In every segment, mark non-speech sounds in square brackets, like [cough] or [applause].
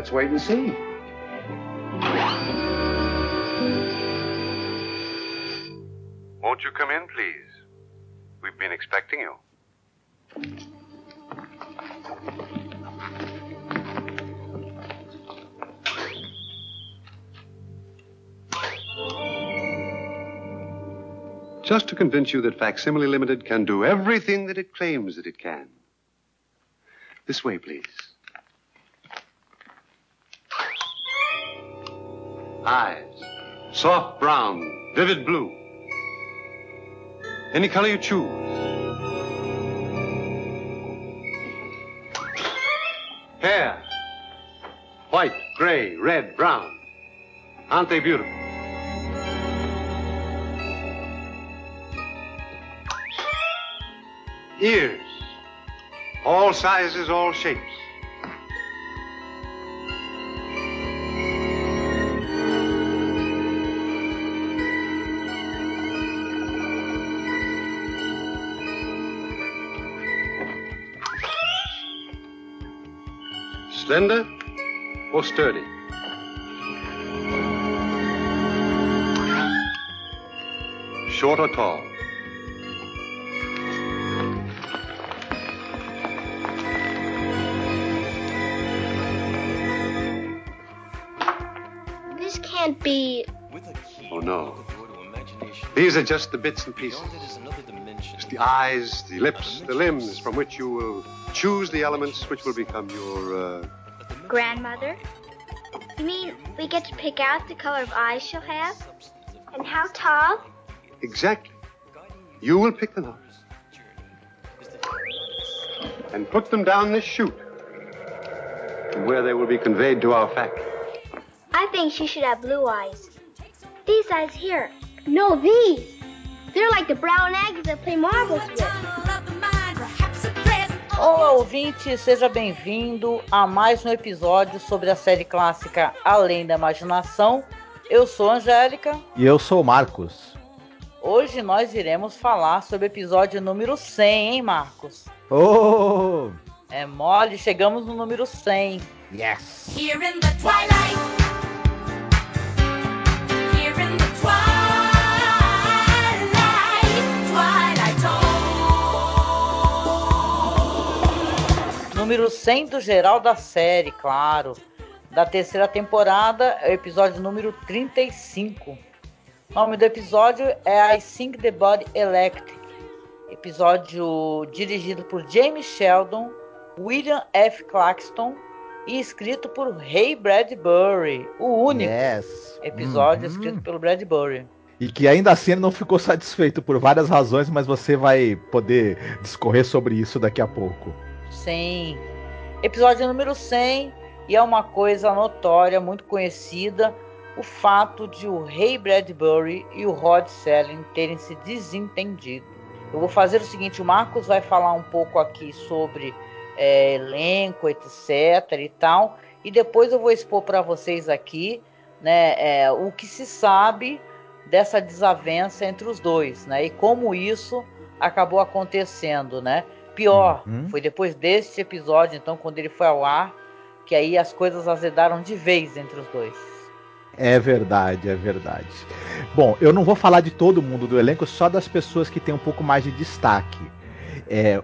Let's wait and see. Won't you come in, please? We've been expecting you. Just to convince you that Facsimile Limited can do everything that it claims that it can. This way, please. Eyes. Soft brown, vivid blue. Any color you choose. Hair. White, gray, red, brown. Aren't they beautiful? Ears. All sizes, all shapes. Slender or sturdy? Short or tall? This can't be. Oh, no. These are just the bits and pieces. Just the eyes, the lips, the limbs from which you will choose the elements which will become your, uh, Grandmother? You mean we get to pick out the color of eyes she'll have? And how tall? Exactly. You will pick them up. And put them down this chute. Where they will be conveyed to our factory. I think she should have blue eyes. These eyes here. No, these. They're like the brown eggs that play marbles with. Olá, ouvinte, seja bem-vindo a mais um episódio sobre a série clássica Além da Imaginação. Eu sou a Angélica. E eu sou o Marcos. Hoje nós iremos falar sobre o episódio número 100, hein, Marcos? Oh! É mole, chegamos no número 100. Yes! Here in the twilight. Número 100 do geral da série, claro. Da terceira temporada, é o episódio número 35. O nome do episódio é I Think the Body Electric. Episódio dirigido por James Sheldon, William F. Claxton e escrito por Ray Bradbury, o único Yes! episódio Uhum. escrito pelo Bradbury. E que ainda assim ele não ficou satisfeito por várias razões, mas você vai poder discorrer sobre isso daqui a pouco. Sim. Episódio número 100, e é uma coisa notória, muito conhecida, o fato de o Ray Bradbury e o Rod Serling terem se desentendido. Eu vou fazer o seguinte, o Marcos vai falar um pouco aqui sobre é, elenco, etc e tal, e depois eu vou expor para vocês aqui, né, é, o que se sabe dessa desavença entre os dois, né, e como isso acabou acontecendo, né? Pior, Uhum. foi depois deste episódio, então, quando ele foi ao ar, que aí as coisas azedaram de vez entre os dois. É verdade, é verdade. Bom, eu não vou falar de todo mundo do elenco, só das pessoas que têm um pouco mais de destaque. É,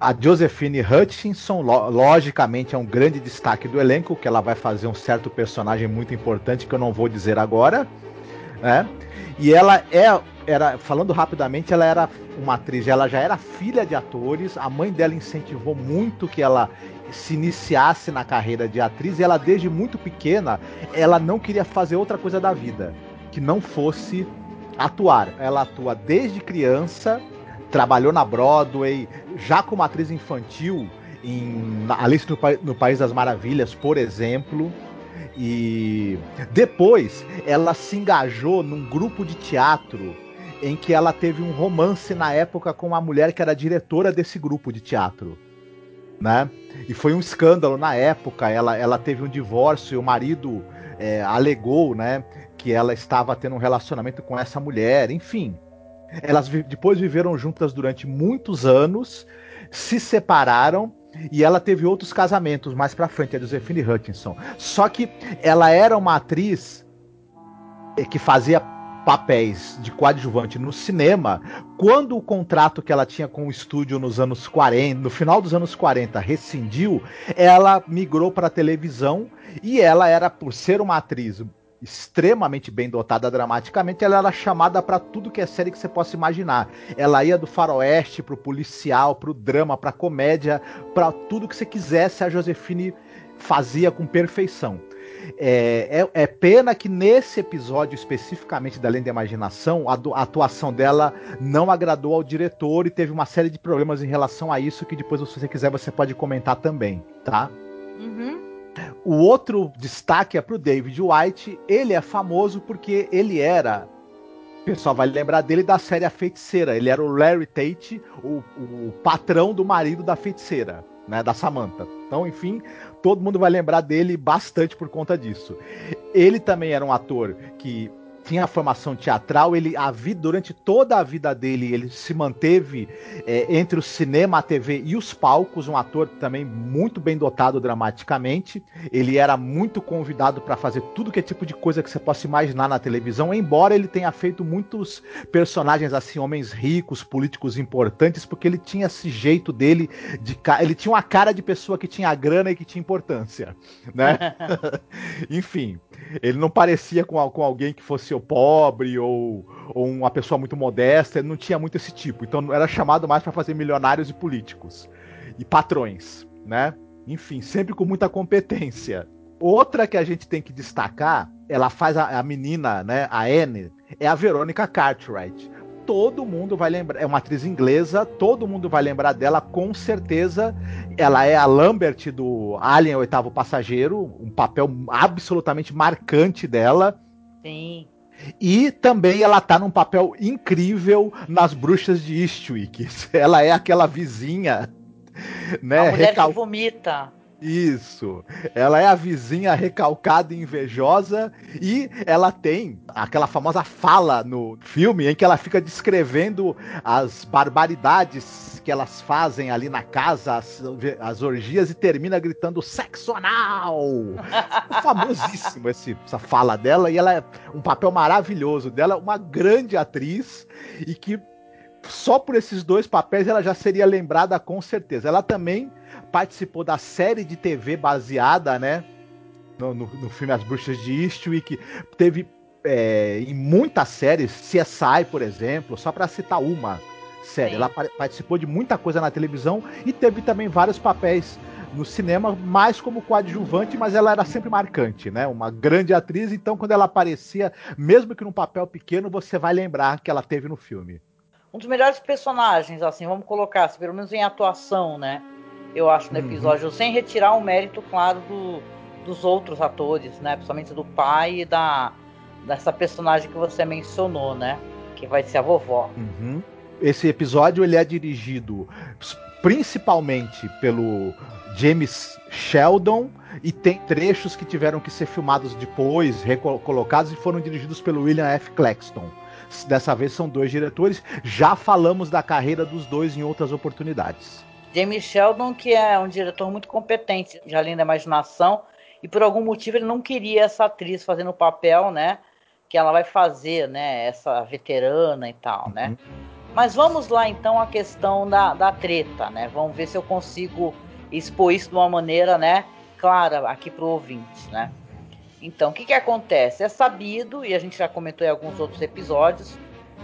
a Josephine Hutchinson, lo- logicamente, é um grande destaque do elenco, que ela vai fazer um certo personagem muito importante que eu não vou dizer agora. Né? E ela é, era, falando rapidamente, ela era uma atriz, ela já era filha de atores, a mãe dela incentivou muito que ela se iniciasse na carreira de atriz, e ela desde muito pequena, ela não queria fazer outra coisa da vida que não fosse atuar. Ela atua desde criança, trabalhou na Broadway, já como atriz infantil em Alice no, Pa- no País das Maravilhas, por exemplo. E depois ela se engajou num grupo de teatro em que ela teve um romance na época com uma mulher que era diretora desse grupo de teatro. Né? E foi um escândalo na época. Ela, ela teve um divórcio e o marido é, alegou né, que ela estava tendo um relacionamento com essa mulher. Enfim, elas vi- depois viveram juntas durante muitos anos, se separaram e ela teve outros casamentos mais pra frente, a Josephine Hutchinson. Só que ela era uma atriz que fazia papéis de coadjuvante no cinema, quando o contrato que ela tinha com o estúdio nos anos 40, no final dos anos 40, rescindiu, ela migrou para televisão e ela era, por ser uma atriz extremamente bem dotada dramaticamente, ela era chamada para tudo que é série que você possa imaginar. Ela ia do faroeste pro policial, pro drama, pra comédia, para tudo que você quisesse, a Josefine fazia com perfeição. É, é- é pena que nesse episódio especificamente da Além da Imaginação, a, do- a atuação dela não agradou ao diretor e teve uma série de problemas em relação a isso que depois, se você quiser, você pode comentar também, tá? Uhum. O outro destaque é pro David White. Ele é famoso porque ele era. O pessoal vai lembrar dele da série A Feiticeira. Ele era o Larry Tate, o, o patrão do marido da feiticeira, né? Da Samantha. Então, enfim, todo mundo vai lembrar dele bastante por conta disso. Ele também era um ator que tinha formação teatral, ele a vida, durante toda a vida dele ele se manteve é, entre o cinema, a TV e os palcos, um ator também muito bem dotado dramaticamente. Ele era muito convidado para fazer tudo que é tipo de coisa que você possa imaginar na televisão, embora ele tenha feito muitos personagens assim, homens ricos, políticos importantes, porque ele tinha esse jeito dele de ele tinha uma cara de pessoa que tinha grana e que tinha importância, né? [laughs] [laughs] Enfim, ele não parecia com, com alguém que fosse o pobre ou, ou uma pessoa muito modesta, ele não tinha muito esse tipo. Então era chamado mais para fazer milionários e políticos e patrões, né? Enfim, sempre com muita competência. Outra que a gente tem que destacar, ela faz a, a menina, né, a Anne, é a Verônica Cartwright. Todo mundo vai lembrar, é uma atriz inglesa, todo mundo vai lembrar dela com certeza. Ela é a Lambert do Alien, o oitavo passageiro, um papel absolutamente marcante dela. Sim. E também ela tá num papel incrível nas Bruxas de Eastwick. [laughs] Ela é aquela vizinha, né? a mulher recal- que vomita. Isso. Ela é a vizinha recalcada e invejosa e ela tem aquela famosa fala no filme em que ela fica descrevendo as barbaridades que elas fazem ali na casa, as, as orgias e termina gritando sexo anal. [laughs] Famosíssimo esse- essa fala dela e ela é um papel maravilhoso dela, uma grande atriz e que só por esses dois papéis ela já seria lembrada com certeza. Ela também participou da série de TV baseada, né? No, no- no filme As Bruxas de Eastwick. Teve é, em muitas séries, CSI, por exemplo, só para citar uma série. Sim. Ela pa- participou de muita coisa na televisão e teve também vários papéis no cinema, mais como coadjuvante, mas ela era sempre marcante, né? Uma grande atriz, então quando ela aparecia, mesmo que num papel pequeno, você vai lembrar que ela teve no filme. Um dos melhores personagens, assim, vamos colocar, assim, pelo menos em atuação, né? Eu acho, no Uhum. episódio, sem retirar o mérito, claro, do- dos outros atores, né? Principalmente do pai e da, dessa personagem que você mencionou, né? Que vai ser a vovó. Uhum. Esse episódio ele é dirigido principalmente pelo James Sheldon e tem trechos que tiveram que ser filmados depois, recolocados e foram dirigidos pelo William F. Claxton. Dessa vez são dois diretores. Já falamos da carreira dos dois em outras oportunidades. James Sheldon, que é um diretor muito competente, de além da imaginação, e por algum motivo ele não queria essa atriz fazendo o papel, né? Que ela vai fazer, né? Essa veterana e tal, né? Uhum. Mas vamos lá então à questão da, da treta, né? Vamos ver se eu consigo expor isso de uma maneira, né? Clara aqui para o ouvinte, né? Então, o que que acontece? É sabido, e a gente já comentou em alguns outros episódios,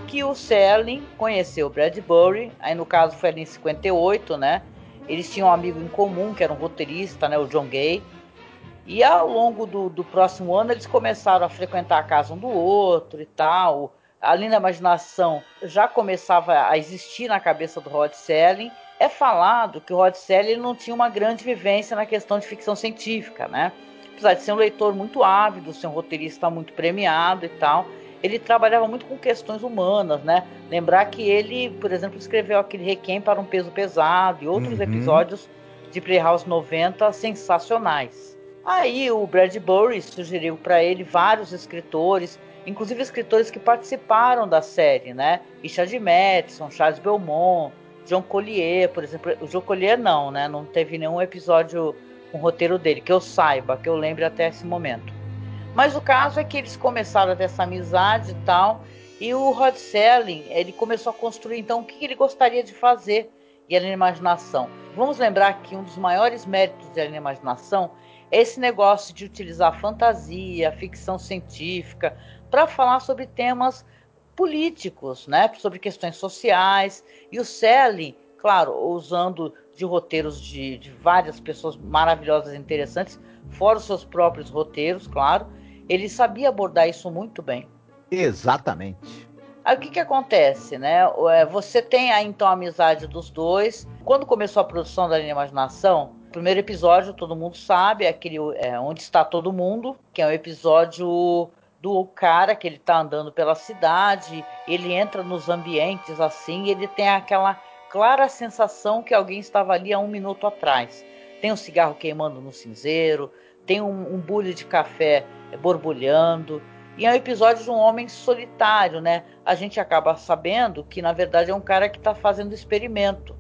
que o Serling conheceu o Bradbury, aí no caso foi ali em 58, né? Eles tinham um amigo em comum, que era um roteirista, né? O John Gay. E ao longo do, do próximo ano eles começaram a frequentar a casa um do outro e tal. ali na imaginação já começava a existir na cabeça do Rod Serling. É falado que o Rod Serling não tinha uma grande vivência na questão de ficção científica, né? Apesar de ser um leitor muito ávido, ser um roteirista muito premiado e tal, ele trabalhava muito com questões humanas, né? Lembrar que ele, por exemplo, escreveu aquele Requiem para um peso pesado e outros Uhum. episódios de Playhouse 90 sensacionais. Aí o Bradbury sugeriu para ele vários escritores, inclusive escritores que participaram da série, né? Richard Madison, Charles Belmont, John Collier, por exemplo. O John Collier não, né? Não teve nenhum episódio com roteiro dele, que eu saiba, que eu lembre até esse momento. Mas o caso é que eles começaram a essa amizade e tal, e o Rod Serling, ele começou a construir então o que ele gostaria de fazer e da Imaginação. Vamos lembrar que um dos maiores méritos da Imaginação é esse negócio de utilizar fantasia, ficção científica, para falar sobre temas políticos, né? sobre questões sociais. E o Serling, claro, usando de roteiros de, de várias pessoas maravilhosas e interessantes, fora os seus próprios roteiros, claro, ele sabia abordar isso muito bem. Exatamente. Aí o que que acontece, né? É, Você tem aí então a amizade dos dois. Quando começou a produção da Linha Imaginação, o primeiro episódio, todo mundo sabe, é aquele é, Onde Está Todo Mundo, que é um episódio do cara que ele tá andando pela cidade, ele entra nos ambientes assim, e ele tem aquela clara sensação que alguém estava ali há um minuto atrás. Tem um cigarro queimando no cinzeiro, tem um, um bule de café borbulhando, e é um episódio de um homem solitário, né? A gente acaba sabendo que na verdade é um cara que está fazendo experimento,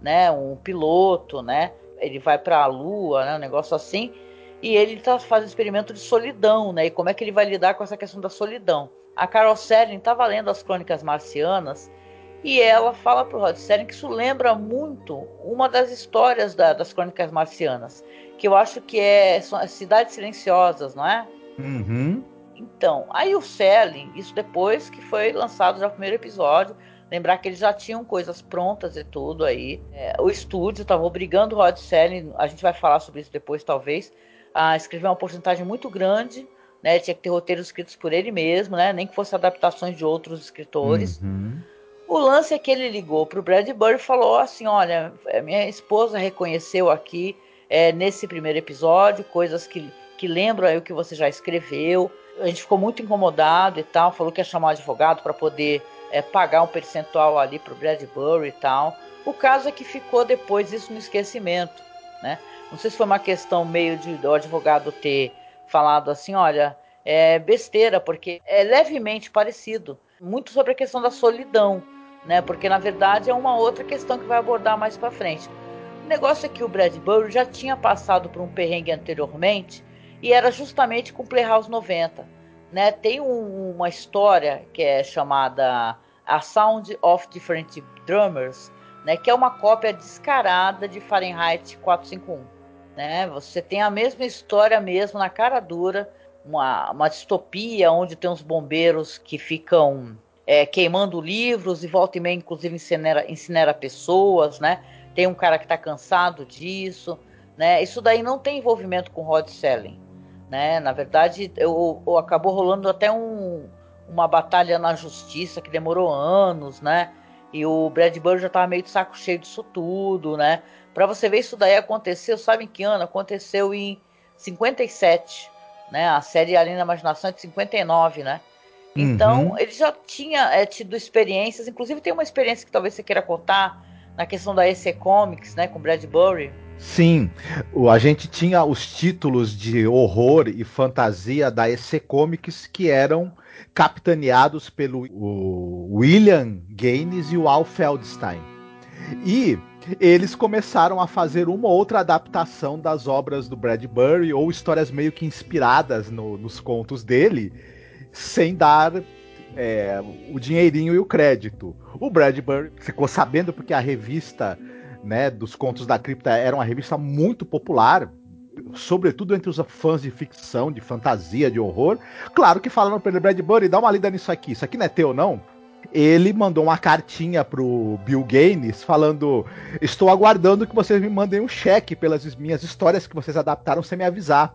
né? Um piloto, né? Ele vai para a Lua, né? Um negócio assim, e ele está fazendo experimento de solidão, né? E como é que ele vai lidar com essa questão da solidão? A Carol Serling estava lendo as Crônicas Marcianas e ela fala para o Rod Serling que isso lembra muito uma das histórias da- das Crônicas Marcianas, que eu acho que é Cidades Silenciosas, não é? Uhum. Então, aí o Selling, isso depois que foi lançado já o primeiro episódio, lembrar que eles já tinham coisas prontas e tudo aí. É, o estúdio estava obrigando o Rod Selling, a gente vai falar sobre isso depois talvez, a escrever uma porcentagem muito grande, né? Tinha que ter roteiros escritos por ele mesmo, né? Nem que fossem adaptações de outros escritores. Uhum. O lance é que ele ligou para o Bradbury e falou assim: olha, é, minha esposa reconheceu aqui é, nesse primeiro episódio coisas que, que lembram aí o que você já escreveu. A gente ficou muito incomodado e tal, falou que ia chamar um advogado para poder é, pagar um percentual ali para o Bradbury e tal. O caso é que ficou depois isso no esquecimento, né? Não sei se foi uma questão meio de do advogado ter falado assim, olha, é besteira, porque é levemente parecido, muito sobre a questão da solidão, né? Porque na verdade é uma outra questão que vai abordar mais para frente. O negócio é que o Bradbury já tinha passado por um perrengue anteriormente e era justamente com Playhouse 90, né? Tem um- uma história que é chamada A Sound of Different Drummers, né? Que é uma cópia descarada de Fahrenheit 451, né? Você tem a mesma história mesmo na cara dura, uma, uma distopia onde tem uns bombeiros que ficam é, queimando livros e volta e meia, inclusive, incinera, incinera pessoas, né? Tem um cara que está cansado disso, né? Isso daí não tem envolvimento com Rod Selling, né? Na verdade, eu, eu- acabou rolando até um, uma batalha na justiça que demorou anos, né? E o Bradbury já estava meio de saco cheio disso tudo, né? Para você ver isso daí aconteceu, sabe em que ano? Aconteceu em 57, né? A série Além da Imaginação é de 59, né? Então, Uhum. ele já tinha é, tido experiências, inclusive tem uma experiência que talvez você queira contar na questão da EC Comics, né, com Bradbury. Sim, a gente tinha os títulos de horror e fantasia da EC Comics que eram capitaneados pelo William Gaines e o Al Feldstein. E eles começaram a fazer uma ou outra adaptação das obras do Bradbury ou histórias meio que inspiradas no- nos contos dele, sem dar é, o dinheirinho e o crédito. O Bradbury ficou sabendo porque a revista né, dos Contos da Cripta era uma revista muito popular, sobretudo entre os fãs de ficção, de fantasia, de horror. Claro que falaram para ele, Bradbury, dá uma lida nisso aqui, isso aqui não é teu não? Ele mandou uma cartinha pro Bill Gaines falando: Estou aguardando que vocês me mandem um cheque pelas minhas histórias que vocês adaptaram sem me avisar,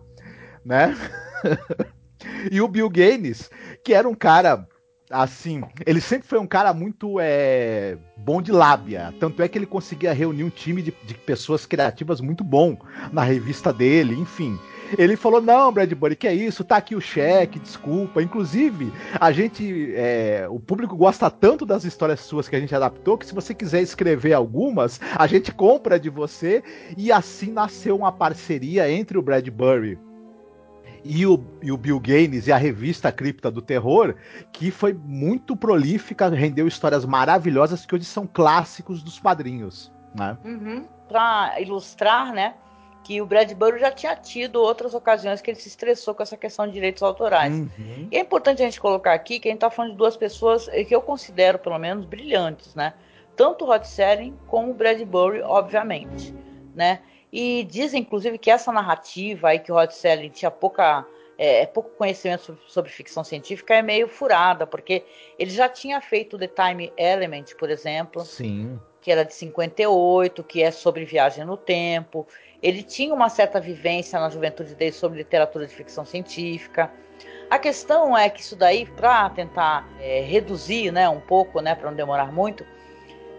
né? [laughs] e o Bill Gaines, que era um cara Assim, ele sempre foi um cara muito é, bom de lábia. Tanto é que ele conseguia reunir um time de, de pessoas criativas muito bom na revista dele, enfim. Ele falou: Não, Bradbury, que é isso? Tá aqui o cheque, desculpa. Inclusive, a gente. é, o público gosta tanto das histórias suas que a gente adaptou que se você quiser escrever algumas, a gente compra de você. E assim nasceu uma parceria entre o Bradbury e o, e o Bill Gaines e a revista Cripta do Terror, que foi muito prolífica, rendeu histórias maravilhosas que hoje são clássicos dos quadrinhos. Né? Uhum. Para ilustrar, né, que o Bradbury já tinha tido outras ocasiões que ele se estressou com essa questão de direitos autorais. Uhum. E é importante a gente colocar aqui que a gente está falando de duas pessoas eh, que eu considero, pelo menos, brilhantes, né? Tanto o Rod Serling como o Bradbury, obviamente, né? E dizem, inclusive, que essa narrativa aí que o Rod Serling tinha pouca, é, pouco conhecimento sobre, sobre ficção científica é meio furada, porque ele já tinha feito The Time Element, por exemplo, Sim. que era de 58, que é sobre viagem no tempo. Ele tinha uma certa vivência na juventude dele sobre literatura de ficção científica. A questão é que isso daí, para tentar é, reduzir né, um pouco, né, para não demorar muito,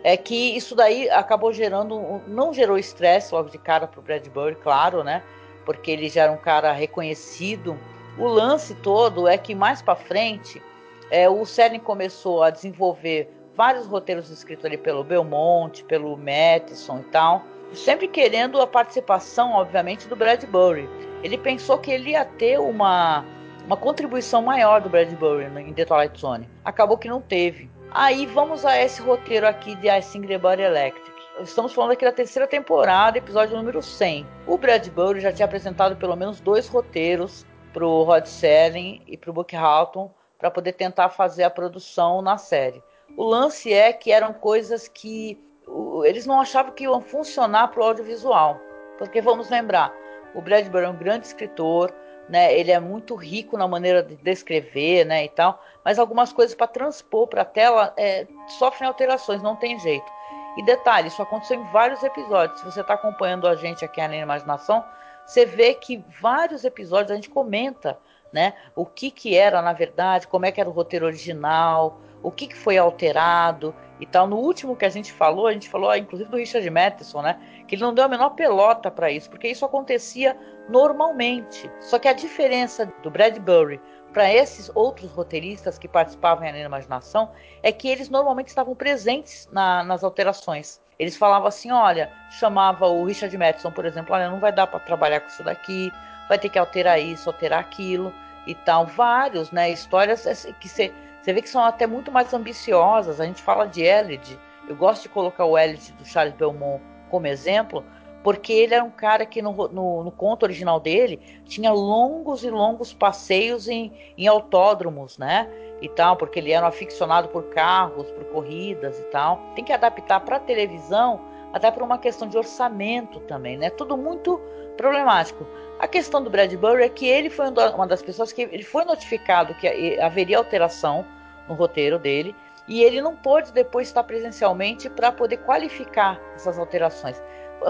é que isso daí acabou gerando, não gerou estresse logo de cara para o Bradbury, claro, né, porque ele já era um cara reconhecido. O lance todo é que mais para frente, é, o Serling começou a desenvolver vários roteiros escritos ali pelo Belmonte, pelo Matheson e tal, sempre querendo a participação, obviamente, do Bradbury. Ele pensou que ele ia ter uma, uma contribuição maior do Bradbury no- em The Twilight Zone. Acabou que não teve. Aí vamos a esse roteiro aqui de I Sing the Body Electric. Estamos falando aqui da terceira temporada, episódio número 100. O Bradbury já tinha apresentado pelo menos dois roteiros pro Rod Serling e pro Buck Halton para poder tentar fazer a produção na série. O lance é que eram coisas que o- eles não achavam que iam funcionar para o audiovisual. Porque vamos lembrar, o Bradbury é um grande escritor, né? Ele é muito rico na maneira de descrever, né, e tal. Mas algumas coisas para transpor para a tela é, sofrem alterações, não tem jeito. E detalhe, isso aconteceu em vários episódios. Se você está acompanhando a gente aqui na Imaginação, você vê que vários episódios a gente comenta, né? O que que era na verdade, como é que era o roteiro original, o que que foi alterado e tal. No último que a gente falou, a gente falou, ah, inclusive do Richard Matheson, né? Que ele não deu a menor pelota para isso, porque isso acontecia normalmente. Só que a diferença do Bradbury para esses outros roteiristas que participavam em A Imaginação é que eles normalmente estavam presentes na- nas alterações. Eles falavam assim, olha, chamava o Richard Matheson, por exemplo, olha, não vai dar para trabalhar com isso daqui, vai ter que alterar isso, alterar aquilo e tal. Vários, né, histórias assim, que você você vê que são até muito mais ambiciosas. A gente fala de Elid. Eu gosto de colocar o Elid do Charles Belmont como exemplo, porque ele era um cara que no, no- no conto original dele tinha longos e longos passeios em, em autódromos, né? E tal, porque ele era um aficionado por carros, por corridas e tal. Tem que adaptar para televisão, até por uma questão de orçamento também, né? Tudo muito problemático. A questão do Bradbury é que ele foi um uma das pessoas que ele foi notificado que ha- haveria alteração no roteiro dele e ele não pôde depois estar presencialmente para poder qualificar essas alterações.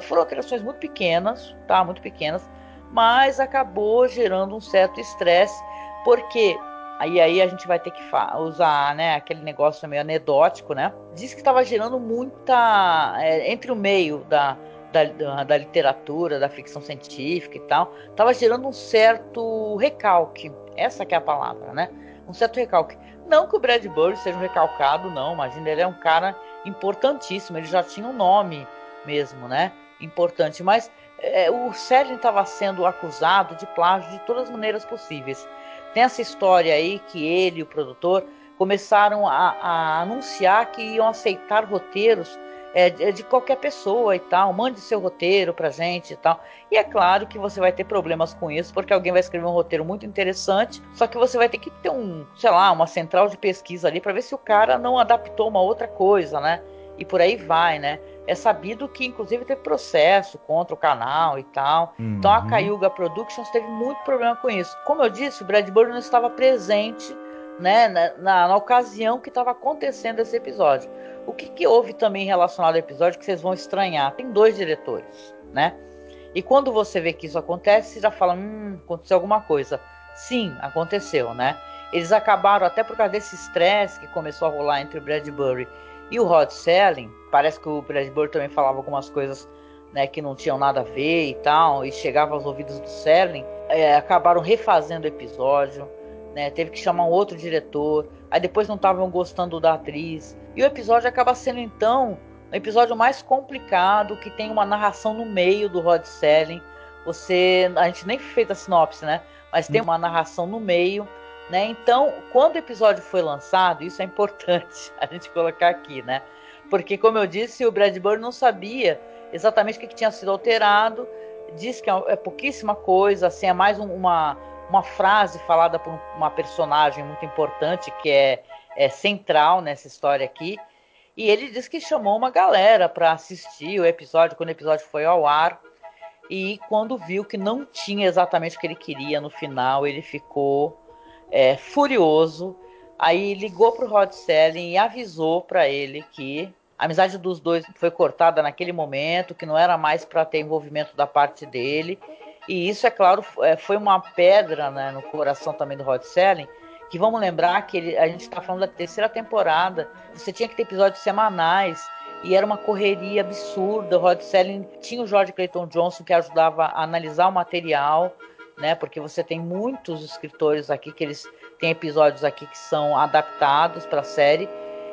Foram alterações muito pequenas, tá? Muito pequenas, mas acabou gerando um certo estresse, porque aí, aí a gente vai ter que usar né, aquele negócio meio anedótico, né? Diz que estava gerando muita. é, entre o meio da, da, da, da literatura, da ficção científica e tal, estava gerando um certo recalque. Essa que é a palavra, né? Um certo recalque. Não que o Bradbury seja um recalcado, não. Imagina, ele é um cara importantíssimo. Ele já tinha um nome mesmo, né? Importante. Mas é, o Serling estava sendo acusado de plágio de todas as maneiras possíveis. Tem essa história aí que ele e o produtor começaram a, a anunciar que iam aceitar roteiros é, de, de qualquer pessoa e tal. Mande seu roteiro pra gente e tal. E é claro que você vai ter problemas com isso, porque alguém vai escrever um roteiro muito interessante, só que você vai ter que ter um, sei lá, uma central de pesquisa ali para ver se o cara não adaptou uma outra coisa, né? E por aí vai, né? É sabido que, inclusive, teve processo contra o canal e tal. Então a Uhum. Cayuga Productions teve muito problema com isso. Como eu disse, o Bradbury não estava presente né, na, na- na ocasião que estava acontecendo esse episódio. O que, que houve também relacionado ao episódio que vocês vão estranhar? Tem dois diretores, né? E quando você vê que isso acontece, você já fala, hum, aconteceu alguma coisa. Sim, aconteceu, né? Eles acabaram, até por causa desse estresse que começou a rolar entre o Bradbury e o Rod Selling, parece que o Bradbury também falava algumas coisas né, que não tinham nada a ver e tal, e chegava aos ouvidos do Selling, é, acabaram refazendo o episódio, né, teve que chamar um outro diretor, aí depois não estavam gostando da atriz, e o episódio acaba sendo então um episódio mais complicado, que tem uma narração no meio do Rod Selling, você, a gente nem fez a sinopse, né, mas tem uma narração no meio, né, então quando o episódio foi lançado, isso é importante [laughs] a gente colocar aqui, né, porque como eu disse, o Bradbury não sabia exatamente o que, que tinha sido alterado. Diz que é, é pouquíssima coisa, assim, é mais um, uma, uma frase falada por uma personagem muito importante que é, é central nessa história aqui. E ele diz que chamou uma galera para assistir o episódio quando o episódio foi ao ar. E quando viu que não tinha exatamente o que ele queria no final, ele ficou é, furioso. Aí ligou para o Rod Selling e avisou para ele que a amizade dos dois foi cortada naquele momento, que não era mais para ter envolvimento da parte dele. E isso, é claro, é, foi uma pedra né, no coração também do Rod Selling, que vamos lembrar que ele, a gente está falando da terceira temporada, você tinha que ter episódios semanais, e era uma correria absurda. O Rod Selling tinha o George Clayton Johnson que ajudava a analisar o material, né? Porque você tem muitos escritores aqui que eles têm episódios aqui que são adaptados para a série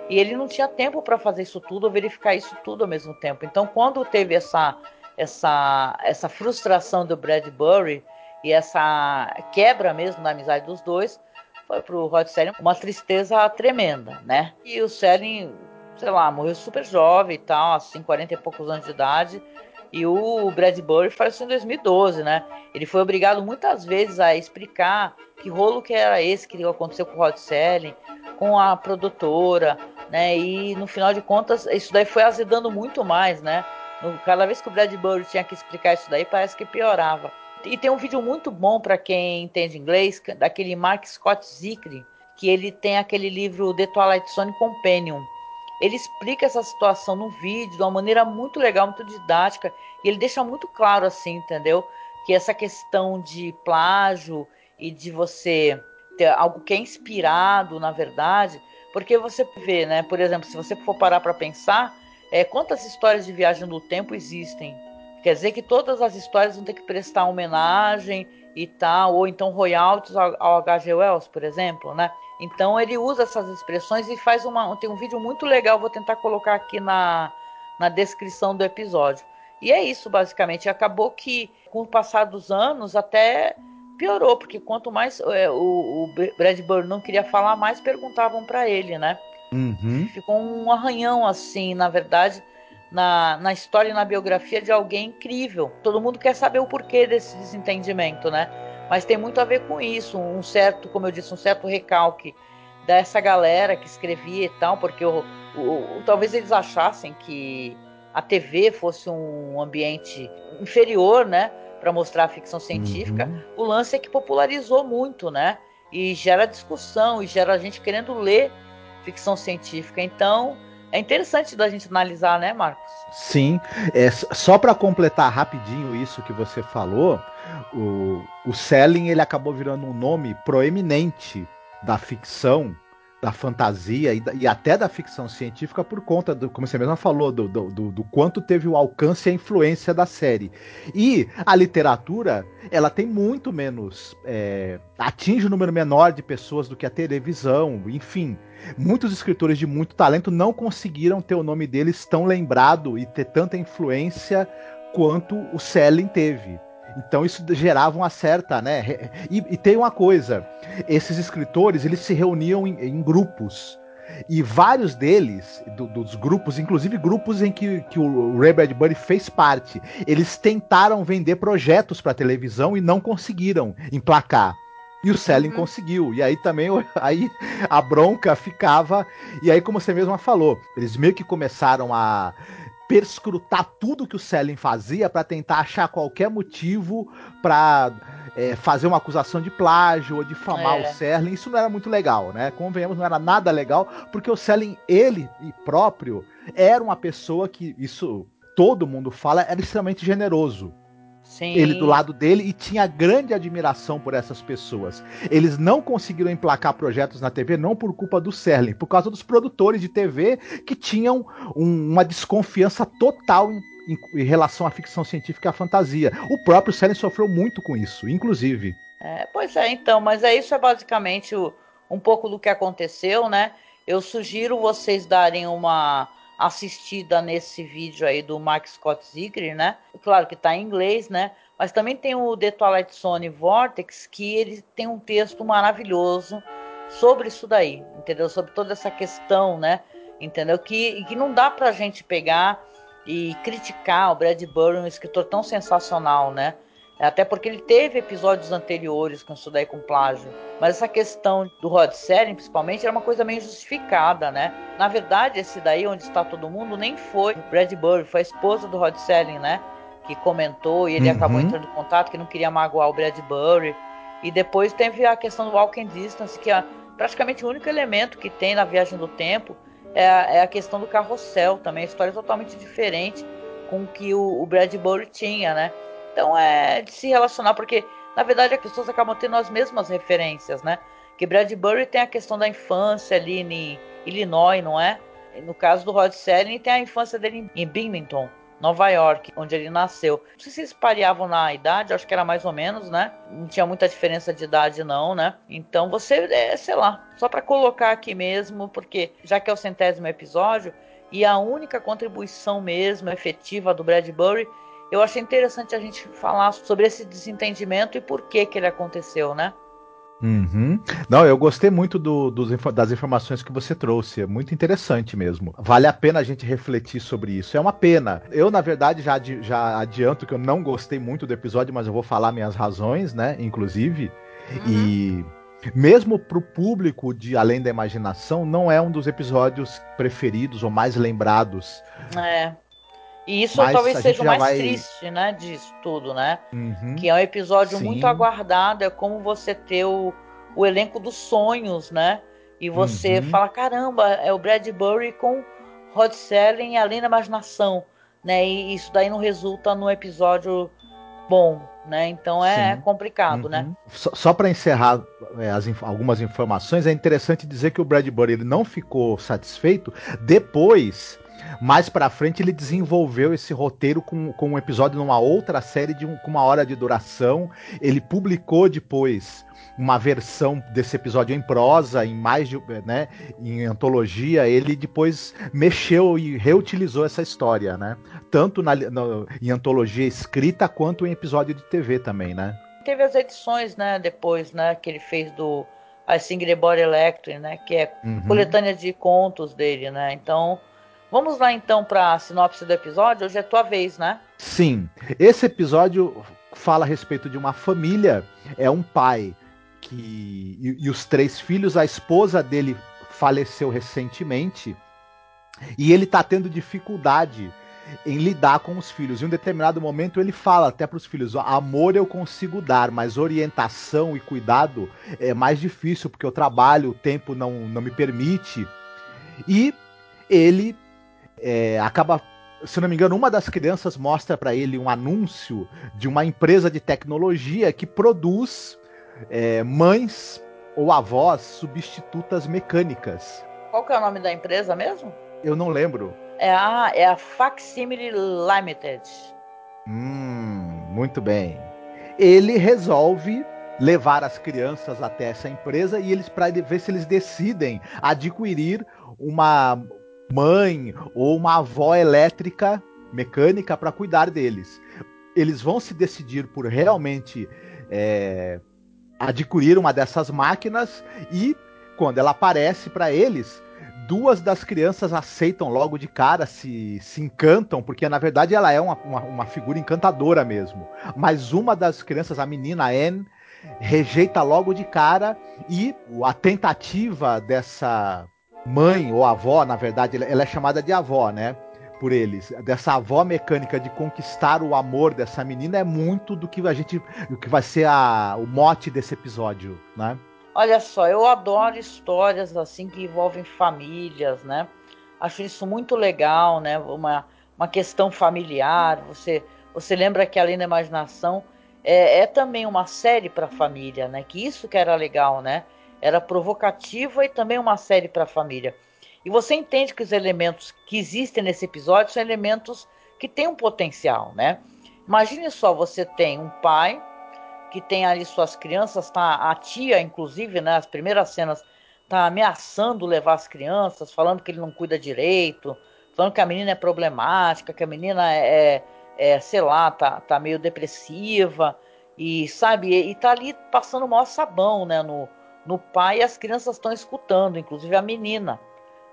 e ele não tinha tempo para fazer isso tudo, ou verificar isso tudo ao mesmo tempo. Então, quando teve essa essa essa frustração do Bradbury e essa quebra mesmo da amizade dos dois, foi pro Rod Serling uma tristeza tremenda, né? E o Serling, sei lá, morreu super jovem e tal, assim, 40 e poucos anos de idade. E o Bradbury faleceu em 2012, né? Ele foi obrigado muitas vezes a explicar que rolo que era esse que aconteceu com o Rod Serling, com a produtora, né? E no final de contas, isso daí foi azedando muito mais, né? Cada vez que o Bradbury tinha que explicar isso daí, parece que piorava. E tem um vídeo muito bom para quem entende inglês, daquele Mark Scott Zicri, que ele tem aquele livro The Twilight Zone Companion. Ele explica essa situação no vídeo de uma maneira muito legal, muito didática, e ele deixa muito claro assim, entendeu? Que essa questão de plágio e de você ter algo que é inspirado, na verdade, porque você vê, né? Por exemplo, se você for parar para pensar, é, quantas histórias de viagem no tempo existem? Quer dizer que todas as histórias vão ter que prestar homenagem e tal, ou então royalties ao, ao H.G. Wells, por exemplo, né? Então ele usa essas expressões e faz uma. Tem um vídeo muito legal, vou tentar colocar aqui na, na descrição do episódio. E é isso, basicamente. Acabou que, com o passar dos anos, até piorou, porque quanto mais é, o, o Bradbury não queria falar, mais perguntavam para ele, né? Uhum. Ficou um arranhão, assim, na verdade, na, na história e na biografia de alguém incrível. Todo mundo quer saber o porquê desse desentendimento, né? Mas tem muito a ver com isso, um certo, como eu disse, um certo recalque dessa galera que escrevia e tal, porque o, o, o talvez eles achassem que a TV fosse um ambiente inferior, né? para mostrar a ficção científica. Uhum. O lance é que popularizou muito, né? E gera discussão e gera a gente querendo ler ficção científica. Então, é interessante da gente analisar, né, Marcos? Sim, é, só para completar rapidinho isso que você falou, o, o Selling ele acabou virando um nome proeminente da ficção da fantasia e, da, e, até da ficção científica por conta do, como você mesma falou, do, do, do, quanto teve o alcance e a influência da série. E a literatura, ela tem muito menos. É, atinge um número menor de pessoas do que a televisão, enfim. Muitos escritores de muito talento não conseguiram ter o nome deles tão lembrado e ter tanta influência quanto o Selling teve. Então isso gerava uma certa, né? E, e tem uma coisa: esses escritores eles se reuniam em, em grupos. E vários deles, do, dos grupos, inclusive grupos em que, que o Ray Bradbury fez parte, eles tentaram vender projetos para televisão e não conseguiram emplacar. E o Selling uhum. conseguiu. E aí também [laughs] aí a bronca ficava. E aí, como você mesma falou, eles meio que começaram a perscrutar tudo que o Selling fazia para tentar achar qualquer motivo para é, fazer uma acusação de plágio ou difamar é. o Selling. Isso não era muito legal, né? Convenhamos, não era nada legal, porque o Selling, ele próprio, era uma pessoa que, isso todo mundo fala, era extremamente generoso. Sim. ele do lado dele e tinha grande admiração por essas pessoas. Eles não conseguiram emplacar projetos na TV não por culpa do Serling, por causa dos produtores de TV que tinham um- uma desconfiança total em, em- em relação à ficção científica e à fantasia. O próprio Serling sofreu muito com isso, inclusive. É, pois é, então, mas é isso é basicamente o- um pouco do que aconteceu, né? Eu sugiro vocês darem uma assistida nesse vídeo aí do Mark Scott Zigri, né? Claro que tá em inglês, né? Mas também tem o The Twilight Zone Vortex, que ele tem um texto maravilhoso sobre isso daí, entendeu? Sobre toda essa questão, né? Entendeu? Que, que não dá pra gente pegar e criticar o Bradbury, um escritor tão sensacional, né? Até porque ele teve episódios anteriores com isso daí com plágio. Mas essa questão do Rod Serling, principalmente, era uma coisa meio justificada, né? Na verdade, esse daí, onde está todo mundo, nem foi o Bradbury, foi a esposa do Rod Serling, né? Que comentou e ele Uhum. acabou entrando em contato, que não queria magoar o Bradbury. E depois teve a questão do Walking Distance, que é praticamente o único elemento que tem na viagem do tempo é a, é questão do carrossel também. A história é totalmente diferente com o que o, o Bradbury tinha, né? Então é de se relacionar, porque na verdade as pessoas acabam tendo as mesmas referências, né? Que Bradbury tem a questão da infância ali em Illinois, não é? No caso do Rod Serling tem a infância dele em Binghamton, Nova York, onde ele nasceu. Não sei se eles pareavam na idade, acho que era mais ou menos, né? Não tinha muita diferença de idade não, né? Então você, é, sei lá, só para colocar aqui mesmo, porque já que é o centésimo episódio e a única contribuição mesmo efetiva do Bradbury eu achei interessante a gente falar sobre esse desentendimento e por que que ele aconteceu, né? Uhum. Não, eu gostei muito do- dos das informações que você trouxe. É muito interessante mesmo. Vale a pena a gente refletir sobre isso. É uma pena. Eu, na verdade, já, já adianto que eu não gostei muito do episódio, mas eu vou falar minhas razões, né? Inclusive. E mesmo pro público de Além da Imaginação, não é um dos episódios preferidos ou mais lembrados. É. E isso Mas talvez seja o mais vai- triste, né, disso tudo, né? Uhum. Que é um episódio Sim. muito aguardado, é como você ter o, o elenco dos sonhos, né? E você Uhum. fala, caramba, é o Bradbury com Rod Serling além da imaginação, né? E isso daí não resulta num episódio bom, né? Então é Sim. complicado, Uhum. né? Só, só para encerrar é, as algumas informações, é interessante dizer que o Bradbury ele não ficou satisfeito. Depois, mais para frente, ele desenvolveu esse roteiro com, com um episódio numa outra série de um- com uma hora de duração. Ele publicou depois uma versão desse episódio em prosa, em mais de, né, em antologia. Ele depois mexeu e reutilizou essa história, né? Tanto na, no- em antologia escrita quanto em episódio de TV também, né? Teve as edições, né, depois, né, que ele fez do A Singrebore Electric, né, que é Uhum. coletânea de contos dele, né? Então, vamos lá então para a sinopse do episódio. Hoje é tua vez, né? Sim, esse episódio fala a respeito de uma família. É um pai que e, e os três filhos. A esposa dele faleceu recentemente e ele tá tendo dificuldade em lidar com os filhos. Em um determinado momento ele fala até para os filhos: "Ó, amor eu consigo dar, mas orientação e cuidado é mais difícil porque eu trabalho, o tempo não, não me permite. E ele é, acaba se não me engano, uma das crianças mostra para ele um anúncio de uma empresa de tecnologia que produz é, mães ou avós substitutas mecânicas. Qual que é o nome da empresa mesmo? Eu não lembro. É a, é a Facsimile Limited. Hum, muito bem. Ele resolve levar as crianças até essa empresa e eles para ver se eles decidem adquirir uma mãe ou uma avó elétrica mecânica para cuidar deles. Eles vão se decidir por realmente é, adquirir uma dessas máquinas e quando ela aparece para eles, duas das crianças aceitam logo de cara, se, se encantam, porque na verdade ela é uma, uma, uma figura encantadora mesmo. Mas uma das crianças, a menina Anne, rejeita logo de cara e a tentativa dessa mãe ou avó, na verdade, ela é chamada de avó, né? Por eles, dessa avó mecânica de conquistar o amor dessa menina é muito do que a gente, o que vai ser a, o mote desse episódio, né? Olha só, eu adoro histórias assim que envolvem famílias, né? Acho isso muito legal, né? Uma, uma questão familiar, você Você lembra que Além da Imaginação é, é também uma série para família, né? Que isso que era legal, né? Era provocativa e também uma série para família. E você entende que os elementos que existem nesse episódio são elementos que têm um potencial, né? Imagine só, você tem um pai que tem ali suas crianças, tá a tia, inclusive, né? As primeiras cenas tá ameaçando levar as crianças, falando que ele não cuida direito, falando que a menina é problemática, que a menina é, é, é sei lá, tá, tá meio depressiva e sabe, e tá ali passando o maior sabão, né, no, no pai e as crianças estão escutando, inclusive a menina,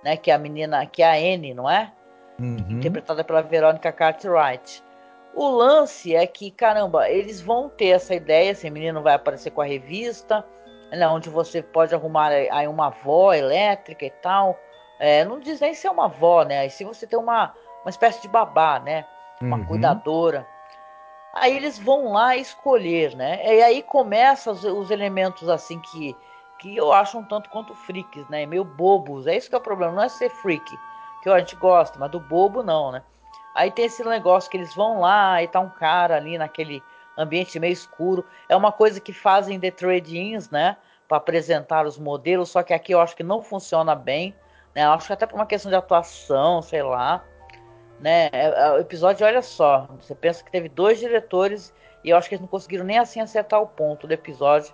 né, que é a menina, que é a Anne, não é? Uhum. Interpretada pela Verônica Cartwright. O lance é que, caramba, eles vão ter essa ideia, esse menino vai aparecer com a revista, né, onde você pode arrumar aí uma avó elétrica e tal. É, não diz nem se é uma avó, né? Se você tem uma, uma espécie de babá, né? Uma Uhum. cuidadora. Aí eles vão lá escolher, né? E aí começam os, os elementos assim que, que eu acho um tanto quanto freaks, né? Meio bobos. É isso que é o problema, não é ser freak, que a gente gosta, mas do bobo não, né? Aí tem esse negócio que eles vão lá e tá um cara ali naquele ambiente meio escuro. É uma coisa que fazem The Trade-ins, né? Para apresentar os modelos, só que aqui eu acho que não funciona bem. Né? Eu acho que até por uma questão de atuação, sei lá. Né? É, é, O episódio, olha só, você pensa que teve dois diretores e eu acho que eles não conseguiram nem assim acertar o ponto do episódio.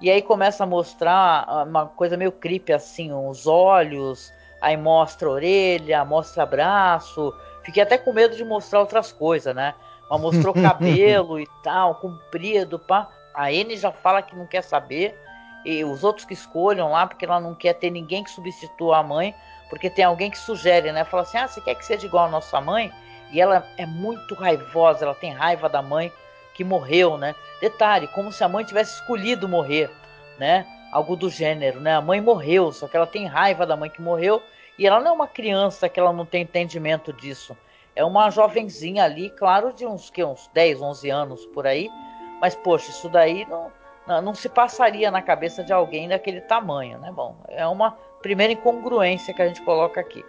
E aí começa a mostrar ah, uma coisa meio creepy assim, os olhos, aí mostra a orelha, mostra braço. Fiquei até com medo de mostrar outras coisas, né? Mas mostrou [laughs] cabelo e tal, comprido, pá. A N já fala que não quer saber. E os outros que escolham lá, porque ela não quer ter ninguém que substitua a mãe, porque tem alguém que sugere, né? Fala assim: ah, você quer que seja igual a nossa mãe? E ela é muito raivosa, ela tem raiva da mãe que morreu, né? Detalhe, como se a mãe tivesse escolhido morrer, né? Algo do gênero, né? A mãe morreu, só que ela tem raiva da mãe que morreu e ela não é uma criança que ela não tem entendimento disso. É uma jovenzinha ali, claro, de uns, que, uns 10, 11 anos por aí. Mas, poxa, isso daí não, não, não se passaria na cabeça de alguém daquele tamanho, né? Bom, é uma primeira incongruência que a gente coloca aqui.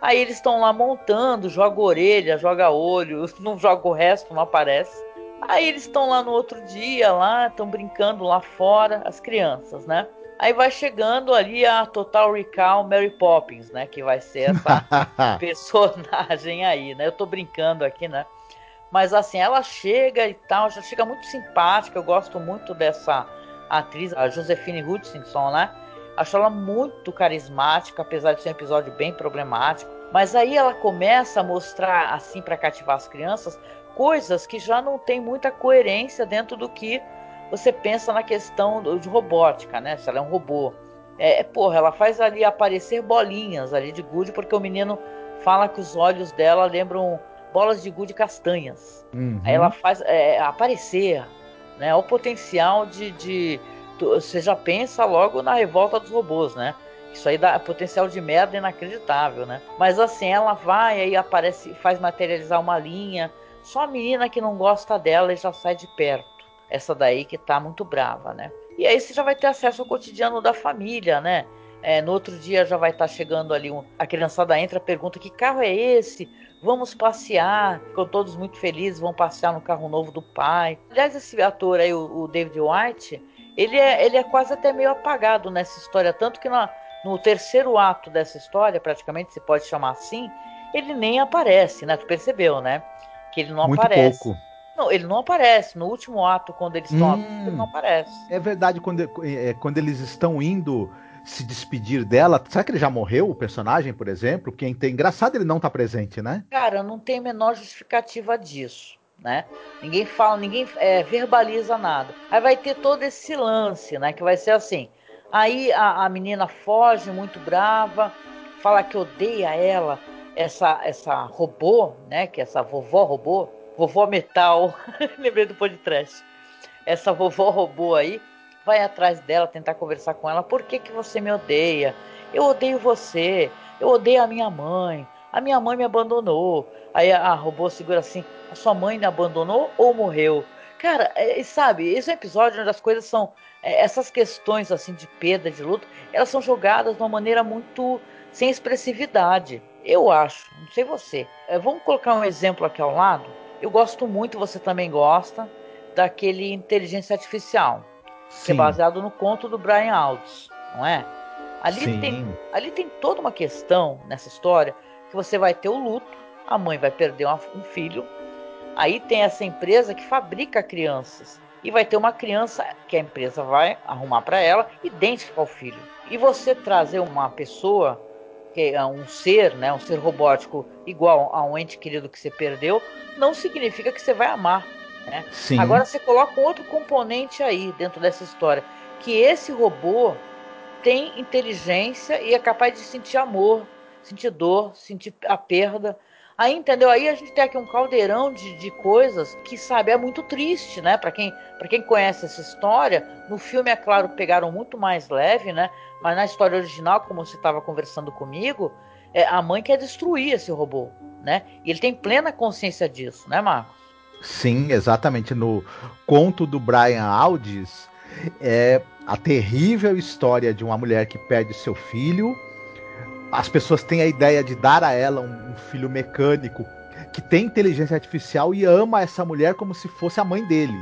Aí eles estão lá montando, joga orelha, joga olho, [laughs] não joga o resto, não aparece. Aí eles estão lá no outro dia, lá, estão brincando lá fora, as crianças, né? Aí vai chegando ali a Total Recall Mary Poppins, né? Que vai ser essa [laughs] personagem aí, né? Eu tô brincando aqui, né? Mas assim, ela chega e tal, já chega muito simpática. Eu gosto muito dessa atriz, a Josephine Hutchinson, né? Acho ela muito carismática, apesar de ser um episódio bem problemático. Mas aí ela começa a mostrar, assim, para cativar as crianças, coisas que já não tem muita coerência dentro do que você pensa na questão de robótica, né? Se ela é um robô. É, é, porra, ela faz ali aparecer bolinhas ali de gude, porque o menino fala que os olhos dela lembram bolas de gude castanhas. Uhum. Aí ela faz é, aparecer, né? O potencial de, de- Você já pensa logo na revolta dos robôs, né? Isso aí dá potencial de merda inacreditável, né? Mas assim, ela vai aí aparece, faz materializar uma linha. Só a menina que não gosta dela e já sai de perto. Essa daí que tá muito brava, né? E aí você já vai ter acesso ao cotidiano da família, né? É, no outro dia já vai estar chegando ali um, a criançada entra, pergunta que carro é esse? Vamos passear. Ficam todos muito felizes, vão passear no carro novo do pai. Aliás, esse ator aí, o, o David White, ele é, ele é quase até meio apagado nessa história, tanto que na, no terceiro ato dessa história, praticamente se pode chamar assim, ele nem aparece, né? Tu percebeu, né? Que ele não Muito aparece. pouco. Não, ele não aparece. No último ato, quando eles estão Hum. ele não aparece. É verdade, quando, é, quando eles estão indo se despedir dela, será que ele já morreu, o personagem, por exemplo? Quem tem. Engraçado ele não tá presente, né? Cara, não tem a menor justificativa disso, né? Ninguém fala, ninguém é, verbaliza nada. Aí vai ter todo esse lance, né? Que vai ser assim. Aí a, a menina foge muito brava, fala que odeia ela, essa essa robô, né? Que é essa vovó robô, vovó metal. [laughs] Lembrei do podcast. Essa vovó robô aí vai atrás dela tentar conversar com ela. Por que que você me odeia? Eu odeio você. Eu odeio a minha mãe. A minha mãe me abandonou. Aí a robô segura assim: a sua mãe me abandonou ou morreu? Cara, é, sabe, esse é um episódio onde as coisas são. é, essas questões assim de perda, de luta, elas são jogadas de uma maneira muito sem expressividade. Eu acho, não sei você. É, vamos colocar um exemplo aqui ao lado. Eu gosto muito, você também gosta, daquele Inteligência Artificial, que é Sim. baseado no conto do Brian Aldiss, não é? Ali Sim. tem, ali tem toda uma questão nessa história que você vai ter o luto, a mãe vai perder uma- um filho, aí tem essa empresa que fabrica crianças e vai ter uma criança que a empresa vai arrumar para ela idêntica ao filho. E você trazer uma pessoa que um ser, né, um ser robótico igual a um ente querido que você perdeu, não significa que você vai amar. Né? Sim. Agora você coloca um outro componente aí dentro dessa história, que esse robô tem inteligência e é capaz de sentir amor, sentir dor, sentir a perda. Aí, entendeu? Aí a gente tem aqui um caldeirão de, de coisas que, sabe, é muito triste, né? Para quem, quem conhece essa história, no filme, é claro, pegaram muito mais leve, né? Mas na história original, como você estava conversando comigo, é, a mãe quer destruir esse robô, né? E ele tem plena consciência disso, né, Marcos? Sim, exatamente. No conto do Brian Aldiss, é a terrível história de uma mulher que perde seu filho. As pessoas têm a ideia de dar a ela um, um filho mecânico que tem inteligência artificial e ama essa mulher como se fosse a mãe dele.